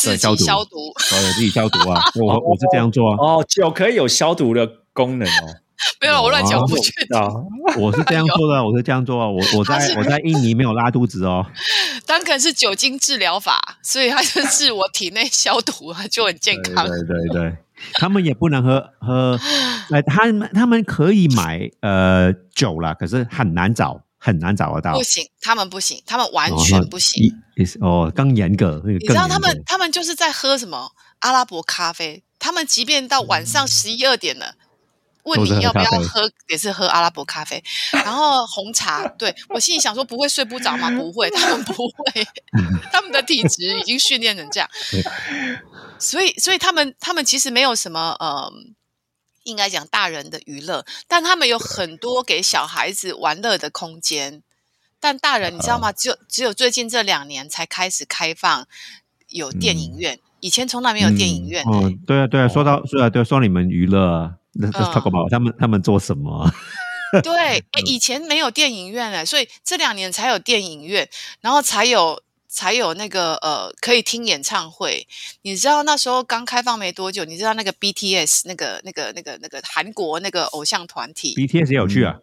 自己消毒，我自己消毒啊，我我是这样做啊。哦，酒可以有消毒的功能哦。没有，我乱讲，不确定。我是这样做的，我是这样做啊。我我在我在印尼没有拉肚子哦。当然是酒精治疗法，所以它就是我体内消毒啊，就很健康。对对对。他们也不能喝喝，呃，他们他们可以买呃酒啦，可是很难找，很难找得到不。行，他们不行，他们完全不行。哦，更严格，你你知道他们他们就是在喝什么阿拉伯咖啡，他们即便到晚上十一二点了。问你要不要喝，也是喝阿拉伯咖啡，然后红茶。对我心里想说，不会睡不着吗？不会，他们不会，他们的体质已经训练成这样，所以，所以他们他们其实没有什么呃，应该讲大人的娱乐，但他们有很多给小孩子玩乐的空间。但大人你知道吗？只有只有最近这两年才开始开放有电影院，以前从来没有电影院、哦，对啊，对啊，说到说啊，对，说你们娱乐，Let's 嗯 talk about 他们他们做什么？对，诶以前没有电影院哎，所以这两年才有电影院，然后才有才有那个呃可以听演唱会。你知道那时候刚开放没多久，你知道那个 BTS 那个那个那个那个韩国那个偶像团体 BTS 也有去啊，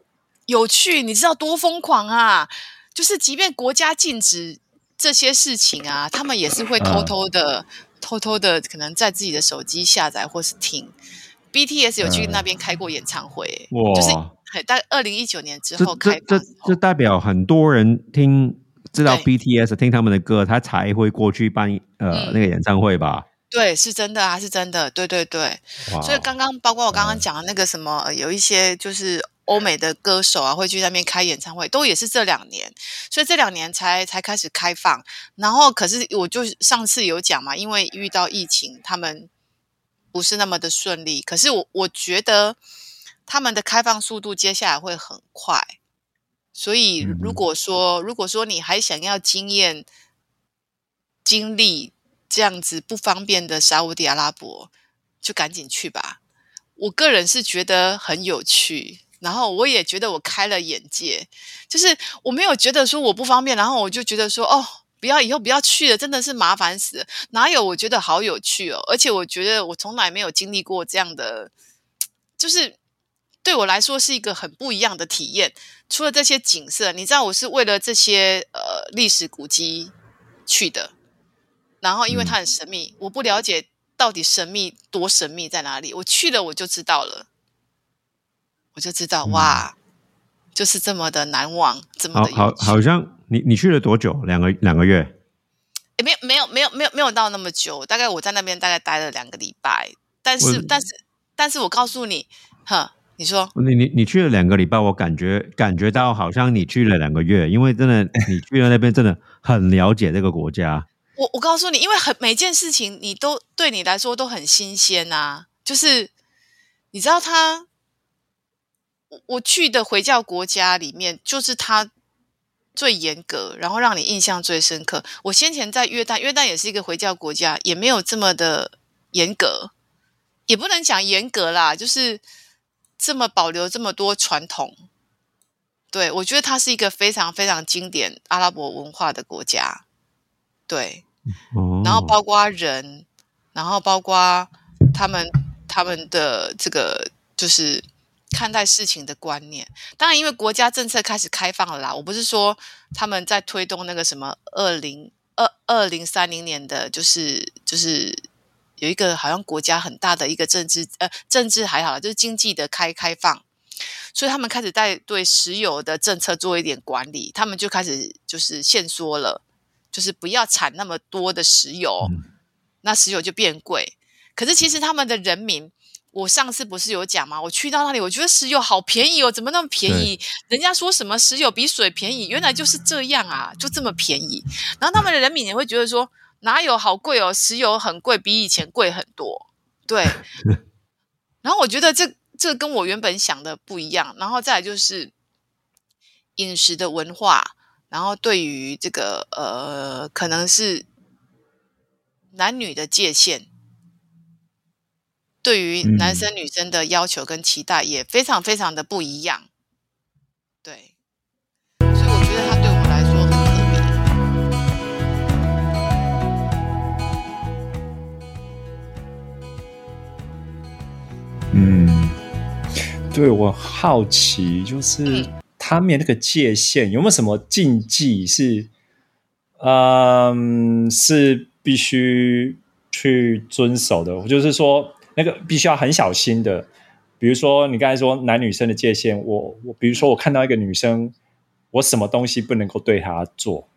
有趣，你知道多疯狂啊！就是即便国家禁止这些事情啊，他们也是会偷偷的、偷偷的，可能在自己的手机下载或是听。BTS 有去那边开过演唱会、哇就是很大二零一九年之这后开这这放之后这代表很多人听知道 BTS 听他们的歌，他才会过去办呃、嗯那个演唱会吧？对，是真的啊，是真的，对对对。所以刚刚包括我刚刚讲的那个什么，呃有一些就是欧美的歌手啊，会去那边开演唱会，都也是这两年，所以这两年才才开始开放。然后，可是我就上次有讲嘛，因为遇到疫情，他们不是那么的顺利。可是我我觉得他们的开放速度接下来会很快。所以，嗯如果说如果说你还想要经验经历这样子不方便的沙烏地阿拉伯，就赶紧去吧。我个人是觉得很有趣，然后我也觉得我开了眼界，就是我没有觉得说我不方便，然后我就觉得说哦，不要以后不要去了，真的是麻烦死了。哪有？我觉得好有趣哦，而且我觉得我从来没有经历过这样的，就是对我来说是一个很不一样的体验。除了这些景色，你知道我是为了这些呃历史古迹去的，然后因为它很神秘，我不了解到底神秘多神秘在哪里，我去了我就知道了，我就知道、嗯哇，就是这么的难忘，这么好好的有趣。好像你你去了多久？两个两个月？也没有没有没有没有没有到那么久，大概我在那边大概待了两个礼拜，但是但是但是我告诉你，哼，你说你你你去了两个礼拜，我感觉感觉到好像你去了两个月，因为真的 你去了那边真的很了解这个国家。我我告诉你，因为很每件事情你都对你来说都很新鲜呐、就是你知道他，我我去的回教国家里面，就是他最严格，然后让你印象最深刻。我先前在约旦，约旦也是一个回教国家，也没有这么的严格，也不能讲严格啦，就是这么保留这么多传统。对我觉得它是一个非常非常经典阿拉伯文化的国家。对，哦，然后包括人，然后包括他们他们的这个就是看待事情的观念。当然，因为国家政策开始开放了啦，我不是说他们在推动那个什么二零二二零三零年的，就是就是有一个好像国家很大的一个政治呃政治还好，就是经济的开开放。所以他们开始在对石油的政策做一点管理，他们就开始就是限缩了，就是不要产那么多的石油，嗯那石油就变贵。可是其实他们的人民，我上次不是有讲吗？我去到那里，我觉得石油好便宜哦，怎么那么便宜？人家说什么石油比水便宜，原来就是这样啊，就这么便宜。然后他们的人民也会觉得说，哪有好贵哦，石油很贵，比以前贵很多。对，然后我觉得这这跟我原本想的不一样。然后再来就是饮食的文化，然后对于这个呃，可能是男女的界限，对于男生女生的要求跟期待也非常非常的不一样。对，嗯，对我好奇，就是嗯他们那个界限有没有什么禁忌是，嗯，是必须去遵守的？就是说，那个必须要很小心的。比如说你刚才说男女生的界限，我我比如说我看到一个女生，我什么东西不能够对她做？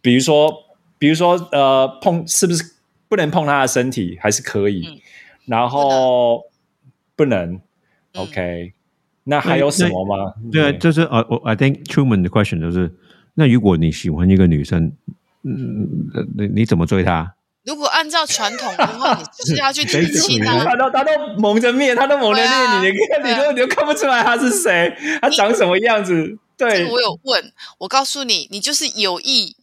比如说，比如说呃碰是不是不能碰她的身体，还是可以？嗯然后不能，OK？那还有什么吗？对啊，就是呃，我 I think Truman 的 question 就是，那如果你喜欢一个女生，嗯，你你怎么追她？如果按照传统的话，你就是要去提亲啊。他都他都蒙着面，他都蒙着面，啊你你看你都你都看不出来他是谁，他长什么样子？这对个，我有问，我告诉你，你就是有意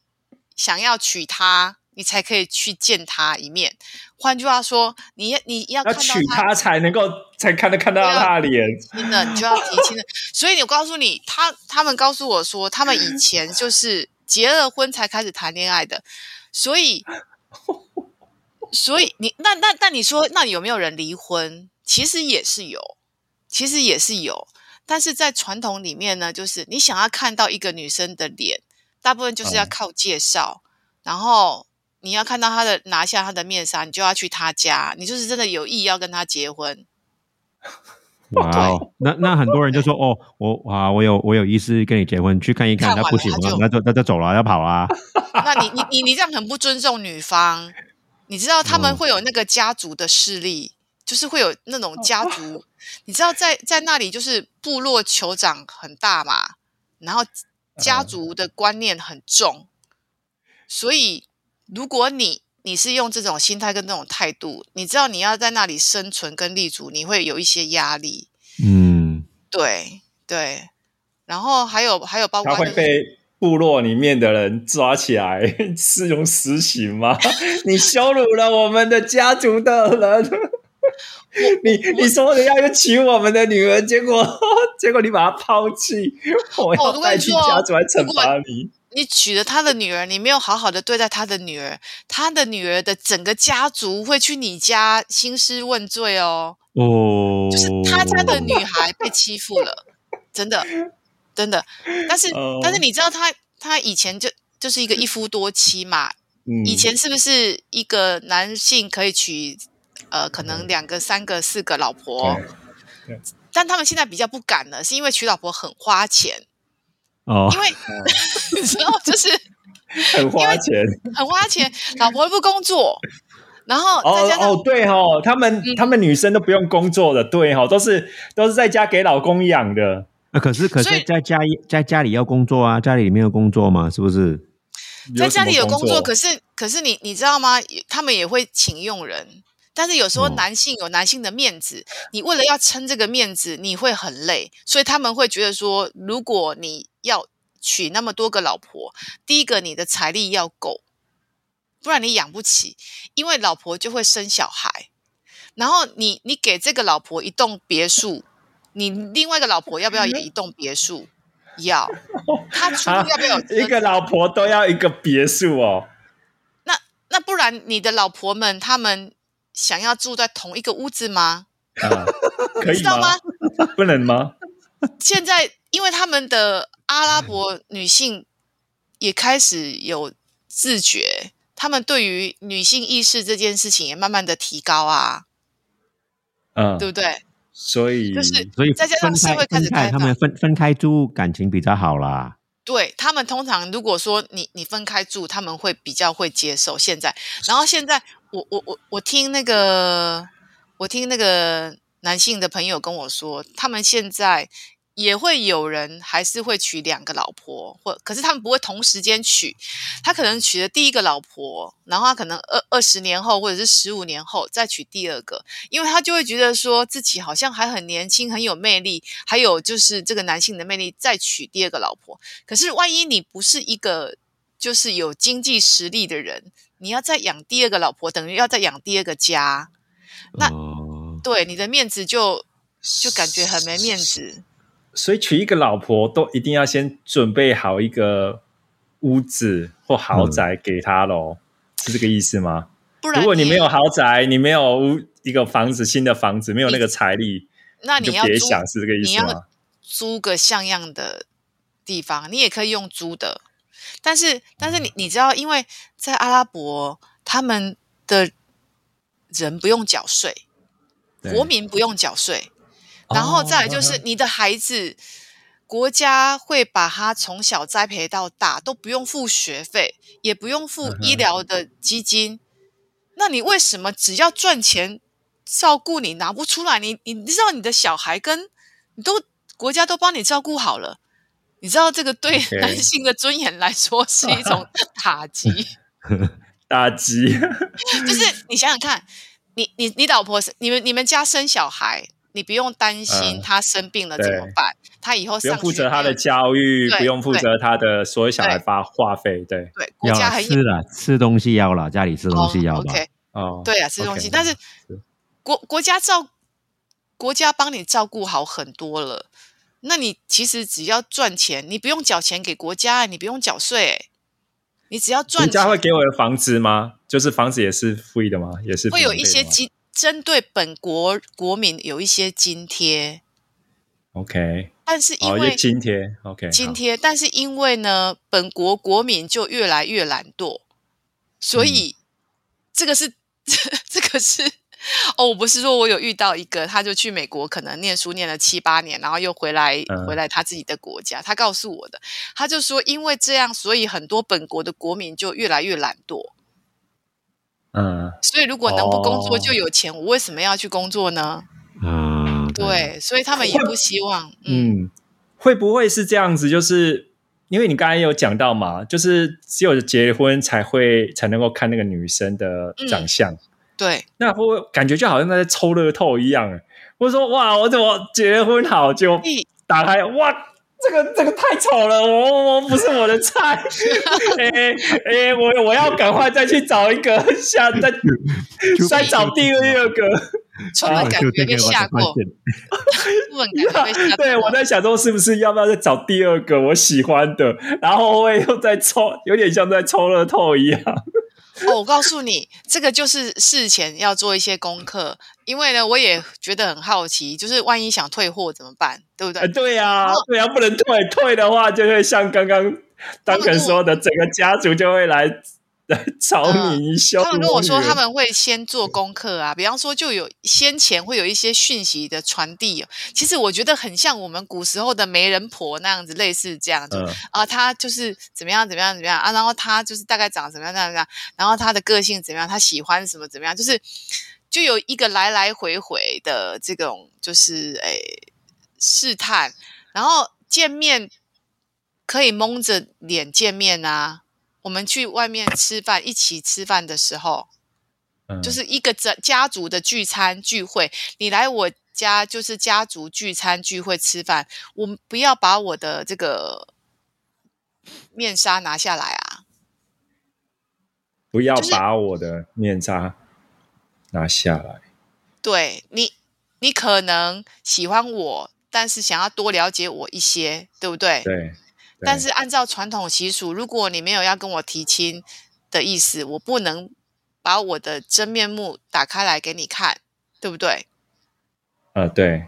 想要娶她，你才可以去见她一面。换句话说，你你要要看到她娶她才能够才看得看到他的脸。真的，你就要提亲的。所以我告诉你，他他们告诉我说，他们以前就是结了婚才开始谈恋爱的，所以，所以你那那那你说，那有没有人离婚？其实也是有，其实也是有，但是在传统里面呢，就是你想要看到一个女生的脸，大部分就是要嗯靠介绍，然后。你要看到她的拿下她的面纱，你就要去她家，你就是真的有意要跟她结婚。哇哦，那那很多人就说 哦，我啊，我有我有意思跟你结婚，去看一看，看完那不行了他就那就那就走了，要跑啊。那你你你你这样很不尊重女方。你知道他们哦会有那个家族的势力，就是会有那种家族。你知道在在那里就是部落酋长很大嘛，然后家族的观念很重，所以如果你你是用这种心态跟这种态度，你知道你要在那里生存跟立足，你会有一些压力。嗯，对对，然后还有还有包括、他就是、会被部落里面的人抓起来 是用死刑吗？你羞辱了我们的家族的人。你你说人家要娶我们的女儿，结果 结果你把她抛弃，我我要带去家族来惩罚你。你娶了他的女儿，你没有好好的对待他的女儿，他的女儿的整个家族会去你家兴师问罪哦。哦，就是他家的女孩被欺负了，真的，真的。但是，哦但是你知道他他以前就就是一个一夫多妻嘛？嗯以前是不是一个男性可以娶呃可能两个、三个、四个老婆？对但他们现在比较不敢了，是因为娶老婆很花钱，哦因，为你知道，就是很花钱很花钱，老婆不工作，然后再哦加上、哦，对哦，他们嗯他们女生都不用工作的，对哦，都是都是在家给老公养的。那可是可是在家在家里要工作啊，家里没有工作嘛，是不是？在家里有工，作，可是可是你你知道吗？他们也会请佣人，但是有时候哦男性有男性的面子，你为了要撑这个面子，你会很累，所以他们会觉得说，如果你要娶那么多个老婆，第一个你的财力要够，不然你养不起，因为老婆就会生小孩，然后你你给这个老婆一栋别墅，你另外一个老婆要不要也一栋别墅？要，他出入要不要 一个老婆都要一个别墅哦？那那不然你的老婆们他们想要住在同一个屋子吗？啊，可以知道吗？不能吗？现在因为他们的阿拉伯女性也开始有自觉，他们对于女性意识这件事情也慢慢的提高啊，嗯，对不对？所以就是所以再加上社会开始分开，开放他们分分开住感情比较好啦。对他们通常如果说你你分开住，他们会比较会接受。现在，然后现在我我我我听那个我听那个男性的朋友跟我说，他们现在也会有人还是会娶两个老婆，或可是他们不会同时间娶，他可能娶了第一个老婆，然后他可能二二十年后或者是十五年后再娶第二个，因为他就会觉得说自己好像还很年轻，很有魅力，还有就是这个男性的魅力，再娶第二个老婆。可是万一你不是一个就是有经济实力的人，你要再养第二个老婆，等于要再养第二个家，那哦，对你的面子就就感觉很没面子。所以娶一个老婆都一定要先准备好一个屋子或豪宅给她喽，是这个意思吗？不然如果你没有豪宅，你没有屋一个房子，新的房子，没有那个财力，那你就别你要租想是这个意思你要思吗？租个像样的地方，你也可以用租的。但是，但是你你知道，因为在阿拉伯，他们的人不用缴税，国民不用缴税，然后再来就是哦 你的孩子，国家会把他从小栽培到大，都不用付学费，也不用付医疗的基金。那你为什么只要赚钱照顾你拿不出来？你你知道你的小孩跟你都国家都帮你照顾好了，你知道这个对男性的尊严来说 是一种打击。打击，就是你想想看，你你你老婆是你们你们家生小孩，你不用担心嗯他生病了怎么对办？他以后不用负责他的教育，不用负责他的所有小孩对发话费，对，对国家很吃了，吃东西要了，家里吃东西要吧。OK，哦，对啊，吃东西但是是国国家照国家帮你照顾好很多了。那你其实只要赚钱，你不用缴钱给国家，你不用缴税，哎你只要赚国家会，给我的房子吗？就是房子也是 free 的吗？也是会有一些津针对本国国民有一些津贴，OK，但是因哦，为也津贴 OK，津贴，但是因为呢，本国国民就越来越懒惰，所以、这个是 这个是 哦，我不是说我有遇到一个，他就去美国可能念书念了七八年，然后又回来、嗯。回来他自己的国家，他告诉我的，他就说因为这样，所以很多本国的国民就越来越懒惰，嗯，所以如果能不工作哦。就有钱，我为什么要去工作呢？嗯，对，所以他们也不希望，嗯嗯，会不会是这样子？就是因为你刚才有讲到嘛，就是只有结婚才会才能够看那个女生的长相，对，那会不会感觉就好像在抽乐透一样？或者说，哇，我怎么结婚好就打开，哇！这个这个太丑了，我我不是我的菜，哎哎，我我要赶快再去找一个下再再找第二个，出门感觉被吓过，出门感觉被吓过。对，我在想说，是不是要不要再找第二个我喜欢的，然后会又在抽，有点像在抽乐透一样。哦，我告诉你，这个就是事前要做一些功课，因为呢，我也觉得很好奇，就是万一想退货怎么办，对不哎，对？对呀、对呀、不能退，退的话就会像刚刚当肯说的，整个家族就会来来找你羞辱他们跟我说，他们会先做功课啊，比方说就有先前会有一些讯息的传递哦。其实我觉得很像我们古时候的媒人婆那样子，类似这样子。嗯啊，他就是怎么样怎么样怎么样啊，然后他就是大概长怎么样怎么样怎么样，然后他的个性怎么样，他喜欢什么怎么样，就是就有一个来来回回的这种就是诶试探，然后见面可以蒙着脸见面啊。我们去外面吃饭，一起吃饭的时候，嗯就是一个家家族的聚餐聚会，你来我家就是家族聚餐聚会吃饭，我们不要把我的这个面纱拿下来啊！不要把我的面纱拿下来。对你，你可能喜欢我，但是想要多了解我一些，对不对？对，对但是按照传统习俗，如果你没有要跟我提亲的意思，我不能把我的真面目打开来给你看，对不对？呃，对，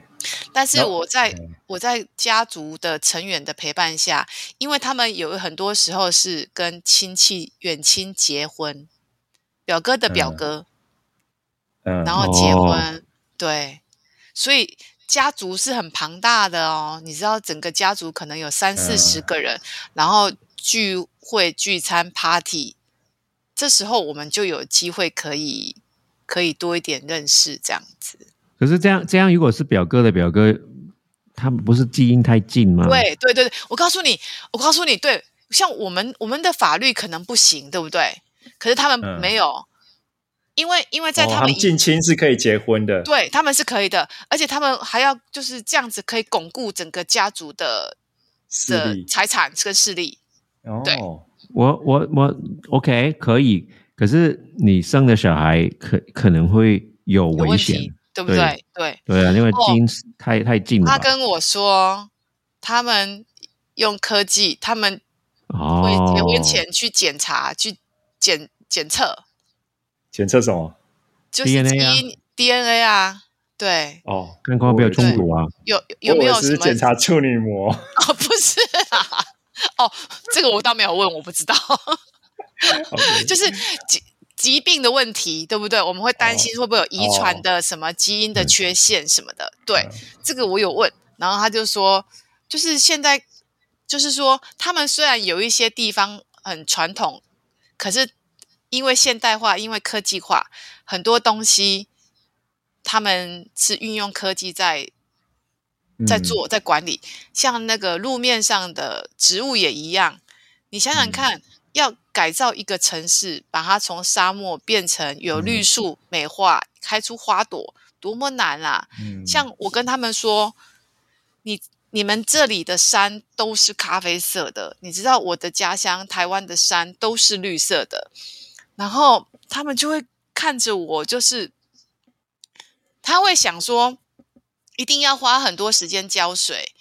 但是我在嗯。我在家族的成员的陪伴下，因为他们有很多时候是跟亲戚远亲结婚，表哥的表嗯。哥，嗯，然后结哦。婚，对，所以家族是很庞大的哦。你知道，整个家族可能有三四十嗯个人，然后聚会、聚餐、party，这时候我们就有机会可以可以多一点认识这样子。可是这样这样，如果是表哥的表哥，他们不是基因太近吗？，对对对对，我告诉你，我告诉你，对，像我们我们的法律可能不行，对不对？可是他们嗯没有，因为因为在哦他们以、近亲是可以结婚的，对他们是可以的，而且他们还要就是这样子可以巩固整个家族的势的财产跟势力。对哦，我我我 OK 可以，可是你生的小孩可可能会有有危险，对不对对？对，对啊，因为哦太太近了。他跟我说，他们用科技，他们哦，会结婚前去检查、去检检测，检测什么？就是 DNA 啊 DNA 啊，对，哦，看看会不会有冲突啊？有有没有什么检查处女膜？哦，不是啊，哦，这个我倒没有问，我不知道。就是疾疾病的问题，对不对？我们会担心会不会有遗传的什么基因的缺陷什么的。对，这个我有问，然后他就说，就是现在，就是说，他们虽然有一些地方很传统，可是因为现代化，因为科技化，很多东西他们是运用科技在在做，在管理。像那个路面上的植物也一样，你想想看。要改造一个城市，把它从沙漠变成有绿树、美化、开出花朵，多么难啊！像我跟他们说，你你们这里的山都是咖啡色的，你知道我的家乡台湾的山都是绿色的，然后他们就会看着我，就是他会想说，一定要花很多时间浇水。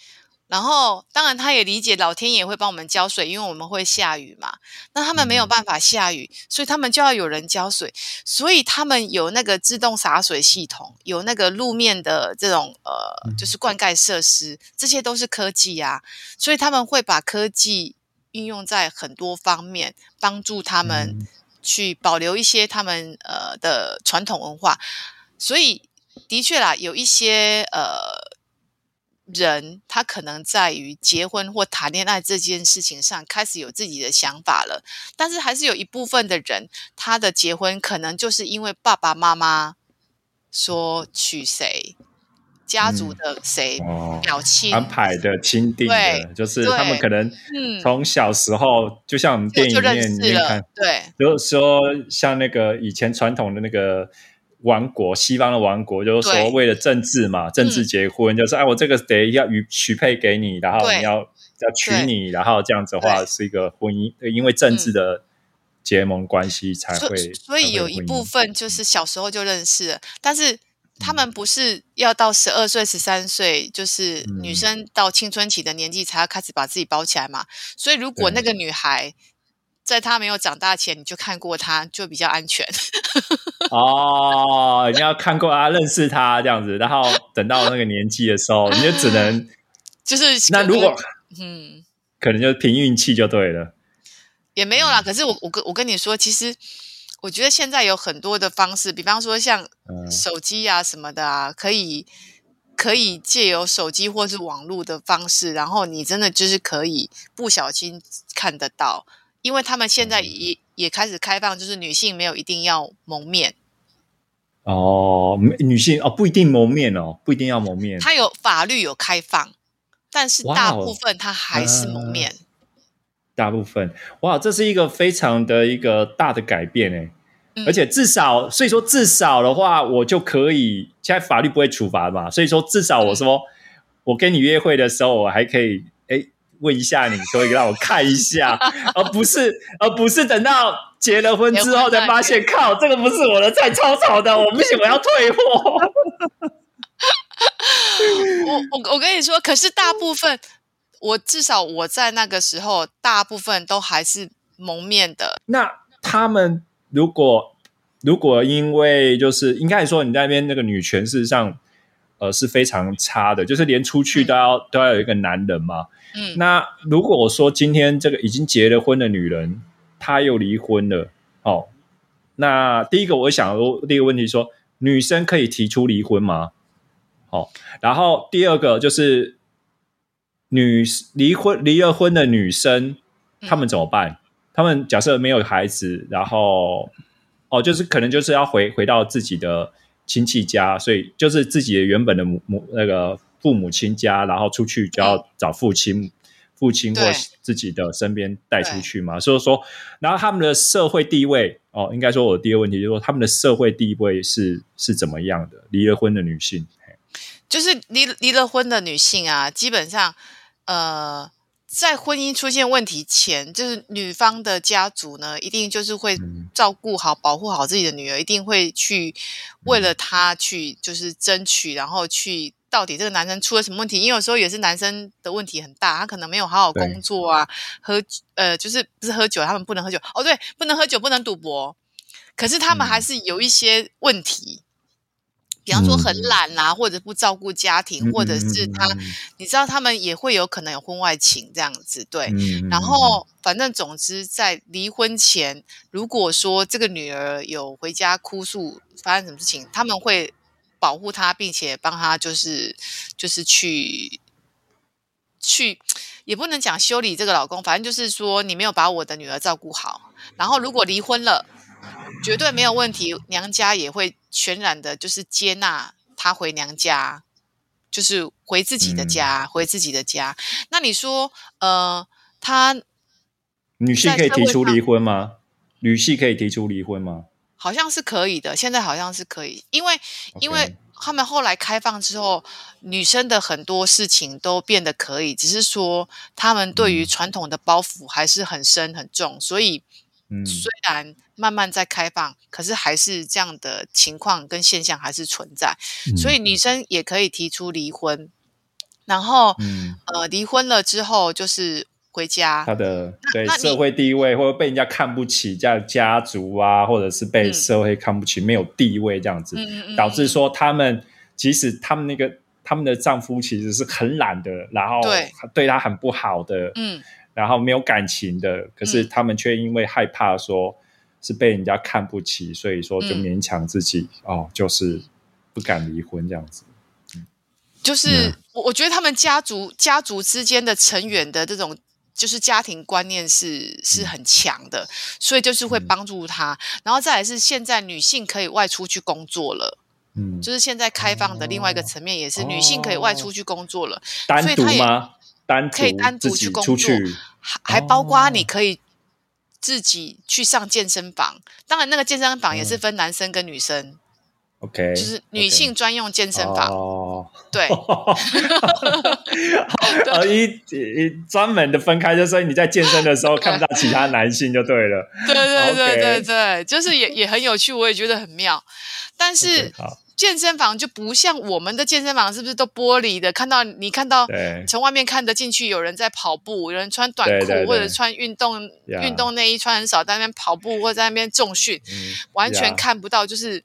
然后，当然，他也理解老天爷会帮我们浇水，因为我们会下雨嘛。那他们没有办法下雨，所以他们就要有人浇水。所以他们有那个自动洒水系统，有那个路面的这种呃，就是灌溉设施，这些都是科技啊。所以他们会把科技运用在很多方面，帮助他们去保留一些他们呃的传统文化。所以，的确啦，有一些呃。人他可能在于结婚或谈恋爱这件事情上开始有自己的想法了，但是还是有一部分的人，他的结婚可能就是因为爸爸妈妈说娶谁，家族的谁表亲安排的亲定的，就是他们可能从小时候就像我们电影里面你看，对，就是说像那个以前传统的那个。王国，西方的王国，就是说为了政治嘛，政治结婚，就是哎，我这个得要与许配给你，然后你要要娶你，然后这样子的话是一个婚姻，因为政治的结盟关系才会。所以有一部分就是小时候就认识，但是他们不是要到十二岁、十三岁，就是女生到青春期的年纪才要开始把自己包起来嘛。所以如果那个女孩。在她没有长大前，你就看过她，就比较安全。哦，你要看过她，认识她这样子，然后等到那个年纪的时候，你就只能 就是那如果嗯，可能就凭运气就对了。也没有啦，可是我我跟我跟你说，其实我觉得现在有很多的方式，比方说像手机啊什么的啊，可以可以借由手机或是网络的方式，然后你真的就是可以不小心看得到。因为他们现在也也开始开放，就是女性没有一定要蒙面。哦，女性哦不一定蒙面哦，不一定要蒙面。它有法律有开放，但是大部分它还是蒙面。大部分哇，这是一个非常的一个大的改变哎，而且至少所以说至少的话，我就可以现在法律不会处罚嘛，所以说至少我说我跟你约会的时候，我还可以。问一下，你可以让我看一下，而不是而不是等到结了婚之后才发现，靠，这个不是我的菜，超吵的，我不行，我要退货。我我我跟你说，可是大部分，我至少我在那个时候，大部分都还是蒙面的。那他们如果如果因为就是应该说你在那边那个女权事实上呃是非常差的，就是连出去都要都要有一个男人嘛。嗯，那如果我说今天这个已经结了婚的女人，她又离婚了，哦，那第一个我想说第一个问题说，女生可以提出离婚吗？哦，然后第二个就是女离婚离了婚的女生，他们怎么办？他们假设没有孩子，然后哦，就是可能就是要回回到自己的亲戚家，所以就是自己的原本的母母那个。父母亲家，然后出去就要找父亲、父亲或自己的身边带出去嘛。所以说，然后他们的社会地位哦，应该说，我第一个问题就是说，他们的社会地位是是怎么样的？离了婚的女性，就是离离了婚的女性啊，基本上，呃，在婚姻出现问题前，就是女方的家族呢，一定就是会照顾好、保护好自己的女儿，一定会去为了她去就是争取，然后去。到底这个男生出了什么问题？因为有时候也是男生的问题很大，他可能没有好好工作啊，喝呃就是不是喝酒，他们不能喝酒哦，对，不能喝酒，不能赌博。可是他们还是有一些问题，比方说很懒啊，或者不照顾家庭，或者是他，你知道他们也会有可能有婚外情这样子，对。然后反正总之在离婚前，如果说这个女儿有回家哭诉发生什么事情，他们会保护她，并且帮她就是就是去去也不能讲修理这个老公，反正就是说你没有把我的女儿照顾好。然后如果离婚了。绝对没有问题，娘家也会全然的，就是接纳他回娘家，就是回自己的家，回自己的家。那你说，呃，他女性可以提出离婚吗？女性可以提出离婚吗？好像是可以的，现在好像是可以，因为因为他们后来开放之后，女生的很多事情都变得可以，只是说他们对于传统的包袱还是很深很重，所以。虽然慢慢在开放，可是还是这样的情况跟现象还是存在，所以女生也可以提出离婚，然后呃离婚了之后就是回家，他的。对社会地位或者被人家看不起，家家族啊，或者是被社会看不起，没有地位这样子，导致说他们即使他们那个他们的丈夫其实是很懒的，然后对。对他很不好的，嗯。然后没有感情的，可是他们却因为害怕说是被人家看不起，所以说就勉强自己哦，就是不敢离婚这样子。就是我我觉得他们家族家族之间的成员的这种就是家庭观念是是很强的，所以就是会帮助他。然后再来是现在女性可以外出去工作了，嗯，就是现在开放的另外一个层面也是女性可以外出去工作了，单独吗？单可以单独去工作，还还包括你可以自己去上健身房。当然，那个健身房也是分男生跟女生。OK，就是女性专用健身房。哦，对，呃一一专门的分开，就所以你在健身的时候看不到其他男性就对了。对对对对对，就是也也很有趣，我也觉得很妙。但是。健身房就不像我们的健身房，是不是都玻璃的？看到你看到从外面看得进去，有人在跑步，有人穿短裤或者穿运动运动内衣，穿很少在那边跑步或在那边重训，完全看不到，就是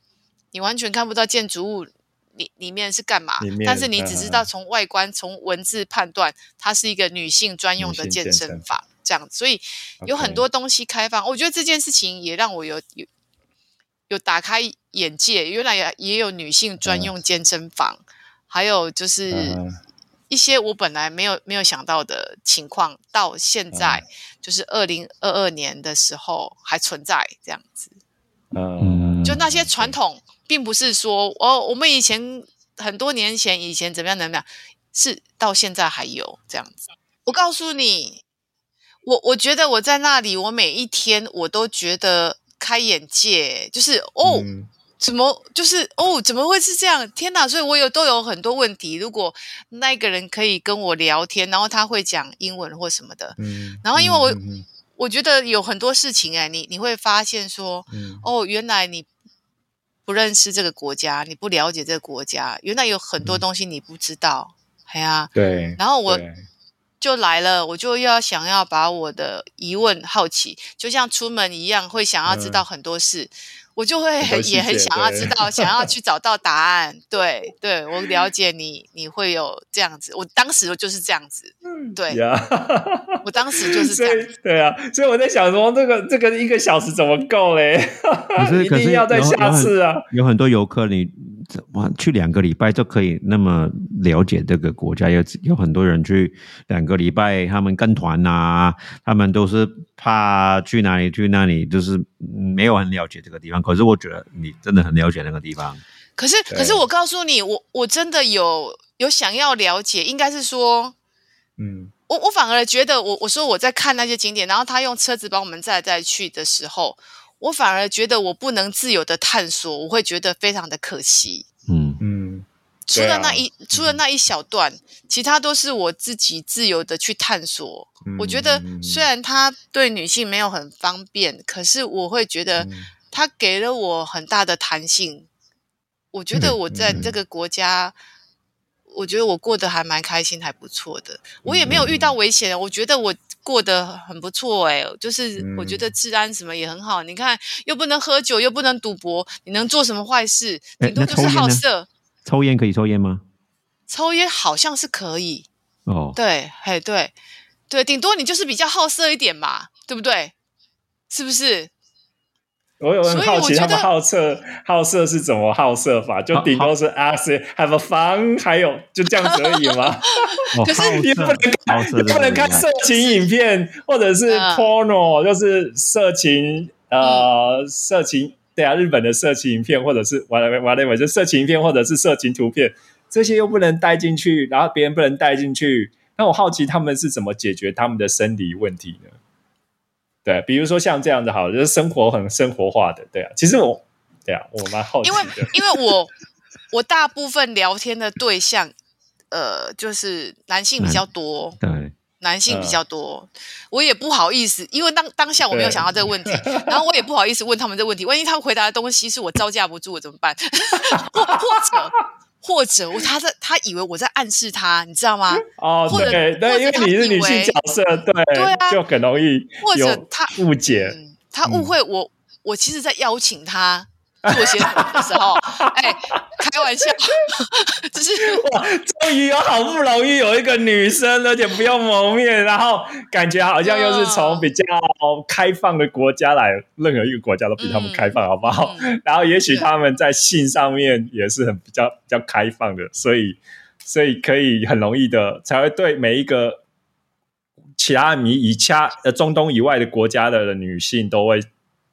你完全看不到建筑物里里面是干嘛。但是你只知道从外观、从文字判断，它是一个女性专用的健身房这样。所以有很多东西开放，我觉得这件事情也让我有有。有打开眼界，原来也也有女性专用健身房，还有就是一些我本来没有没有想到的情况，到现在就是二零二二年的时候还存在这样子。嗯，就那些传统，并不是说哦，我们以前很多年前以前怎么样怎么样，是到现在还有这样子。我告诉你，我我觉得我在那里，我每一天我都觉得。开眼界，就是哦，怎么就是哦，怎么会是这样？天哪！所以我有都有很多问题。如果那个人可以跟我聊天，然后他会讲英文或什么的，嗯，然后因为我我觉得有很多事情哎，你你会发现说，哦，原来你不认识这个国家，你不了解这个国家，原来有很多东西你不知道，哎呀，对，然后我。就来了，我就要想要把我的疑问、好奇，就像出门一样，会想要知道很多事。我就会很也很想要知道，想要去找到答案。对，对我了 解你，你会有这样子。我当时就是这样子。对呀，我当时就是 这样。对啊，所以我在想说，这个这个一个小时怎么够嘞？一定要在下次啊！有很多游客，你哇去两个礼拜就可以那么了解这个国家。有有很多人去两个礼拜，他们跟团呐，他们都是怕去哪里去哪里，就是没有很了解这个地方。可是我觉得你真的很了解那个地方。可是，可是我告诉你，我我真的有有想要了解，应该是说，嗯，我我反而觉得，我我说我在看那些景点，然后他用车子把我们载载去的时候，我反而觉得我不能自由的探索，我会觉得非常的可惜。除了那一除了那一小段，其他都是我自己自由的去探索。我觉得虽然他对女性没有很方便，可是我会觉得。他给了我很大的弹性，我觉得我在这个国家，我觉得我过得还蛮开心，还不错的。我也没有遇到危险，我觉得我过得很不错哎，就是我觉得治安什么也很好。你看，又不能喝酒，又不能赌博，你能做什么坏事？顶多就是好色。抽烟可以抽烟吗？抽烟好像是可以哦。对，嘿，对，对，顶多你就是比较好色一点嘛，对不对？是不是？我有很好奇，他们好色好色是怎么好色法？就顶多是 ask have a fun，还有就这样子而已吗？可是你不能看，不能看色情影片，或者是 porno，就是色情呃色情对啊，日本的色情影片，或者是 whatever whatever，就色情影片或者是色情图片，这些又不能带进去，然后别人不能带进去。那我好奇他们是怎么解决他们的生理问题呢？对，比如说像这样子，好，就是生活很生活化的，对啊。其实我，对啊，我蛮好奇的，因为因为我 我大部分聊天的对象，呃，就是男性比较多，对，男性比较多，我也不好意思，因为当当下我没有想到这个问题，然后我也不好意思问他们这个问题，万一他们回答的东西是我招架不住怎么办？或或者。或者我他在他以为我在暗示他，你知道吗？哦，对对，因为你是女性角色，对对啊，就很容易或者他误解，他误会我，我其实在邀请他。做些什么的时候，哎，开玩笑，就是哇，终于有好不容易有一个女生，而且不用蒙面，然后感觉好像又是从比较开放的国家来，任何一个国家都比他们开放，好不好？然后也许他们在性上面也是很比较比较开放的，所以所以可以很容易的才会对每一个其他米以其他呃中东以外的国家的女性都会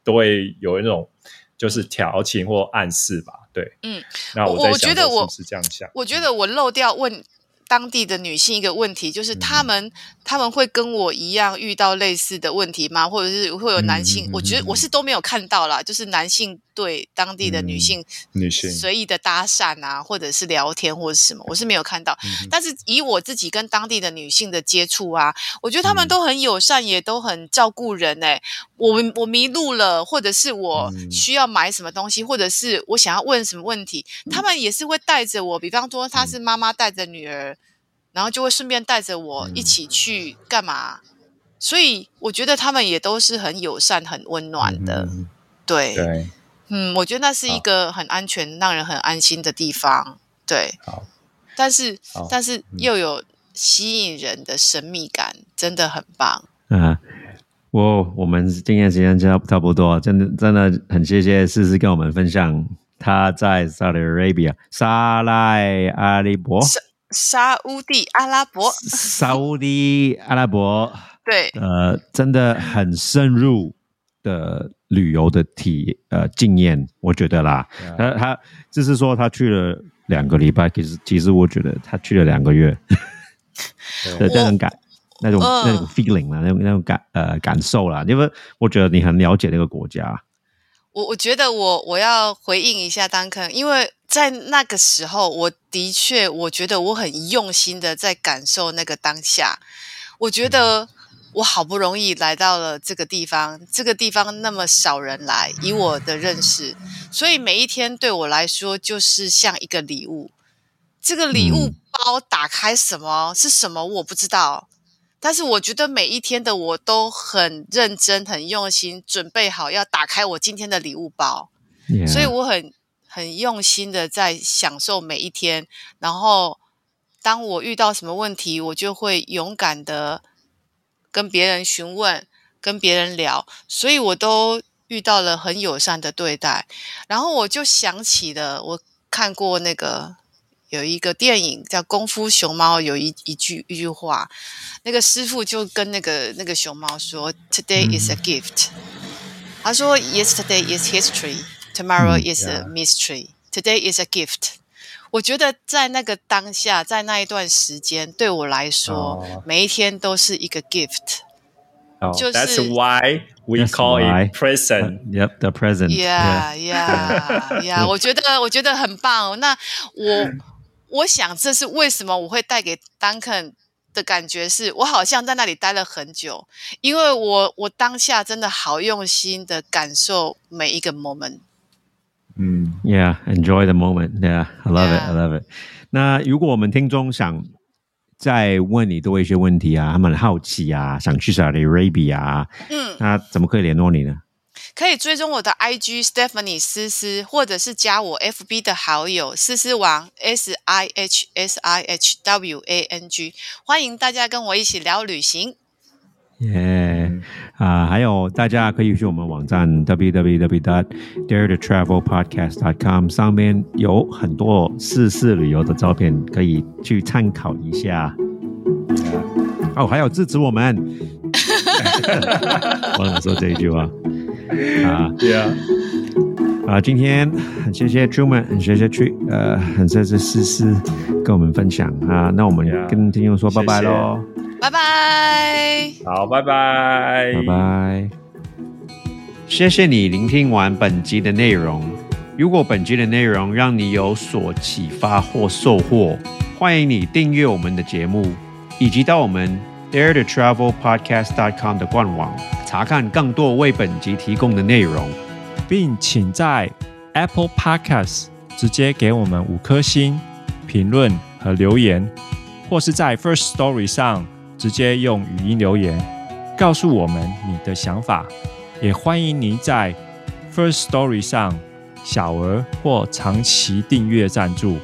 都会有那种。就是调情或暗示吧，对，嗯，那我我觉得我是这样想，我觉得我漏掉问。当地的女性一个问题就是，他们他们会跟我一样遇到类似的问题吗？或者是会有男性？我觉得我是都没有看到啦，就是男性对当地的女性女性随意的搭讪啊，或者是聊天或者什么，我是没有看到。但是以我自己跟当地的女性的接触啊，我觉得他们都很友善，也都很照顾人。哎，我我迷路了，或者是我需要买什么东西，或者是我想要问什么问题，他们也是会带着我。比方说，他是妈妈带着女儿。然后就会顺便带着我一起去干嘛？所以我觉得他们也都是很友善、很温暖的。对，嗯，我觉得那是一个很安全、让人很安心的地方。对，好，但是但是又有吸引人的神秘感，真的很棒。嗯，我我们今天时间差差不多，真的真的很谢谢思思跟我们分享他在 Saudi Arabia 沙赖阿里伯。沙乌地阿拉伯，沙乌地阿拉伯，对，呃，真的很深入的旅游的体呃经验，我觉得啦，他他就是说他去了两个礼拜，其实其实我觉得他去了两个月，的 那种感，那种那种 feeling 啦，那种那种感呃感受啦，因为我觉得你很了解那个国家。我我觉得我我要回应一下丹肯，因为在那个时候，我的确我觉得我很用心的在感受那个当下。我觉得我好不容易来到了这个地方，这个地方那么少人来，以我的认识，所以每一天对我来说就是像一个礼物。这个礼物包打开什么是什么我不知道。但是我觉得每一天的我都很认真、很用心，准备好要打开我今天的礼物包，所以我很很用心的在享受每一天。然后，当我遇到什么问题，我就会勇敢的跟别人询问、跟别人聊，所以我都遇到了很友善的对待。然后我就想起了我看过那个。有一个电影叫《功夫熊猫》，有一一句一句话，那个师傅就跟那个那个熊猫说：“Today is a gift。”他说：“Yesterday is history, tomorrow is a mystery, today is a gift。”我觉得在那个当下，在那一段时间，对我来说，每一天都是一个 gift。就是 That's why we call it present. Yep, the present. Yeah, yeah, yeah. 我觉得我觉得很棒。那我。我想这是为什么我会带给 Duncan 的感觉，是我好像在那里待了很久，因为我我当下真的好用心的感受每一个 moment。 嗯，Yeah, enjoy the moment. Yeah, I love it. I love it. 那如果我们听众想 在问你多一些问题啊，他们很好奇啊，想去 Saudi Arabia 啊，嗯，那怎么可以联络你呢？可以追踪我的 IG Stephanie 思思，或者是加我 FB 的好友思思王 S I H S I H W A N G，欢迎大家跟我一起聊旅行。耶、 啊，还有大家可以去我们网站 www dot dare to travel podcast dot com 上面有很多四四旅游的照片，可以去参考一下。哦，还有支持我们，忘了说这一句话啊。对啊，啊，今天很谢谢 Truman，很谢谢 Tree，呃，很谢谢思思跟我们分享啊。那我们跟听众说拜拜谢谢喽，拜拜。好，拜拜，拜拜。谢谢你聆听完本集的内容。如果本集的内容让你有所启发或收获，欢迎你订阅我们的节目，以及到我们 dare to travel podcast dot com 的官网查看更多为本集提供的内容。并请在 Apple Podcast 直接给我们五颗星评论和留言，或是在 First Story 上直接用语音留言告诉我们你的想法。也欢迎您在 First Story 上小额或长期订阅赞助，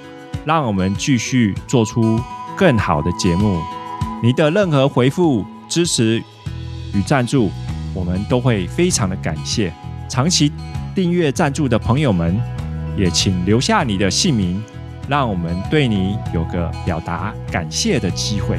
让我们继续做出更好的节目。你的任何回复、支持与赞助，我们都会非常的感谢。长期订阅赞助的朋友们，也请留下你的姓名，让我们对你有个表达感谢的机会。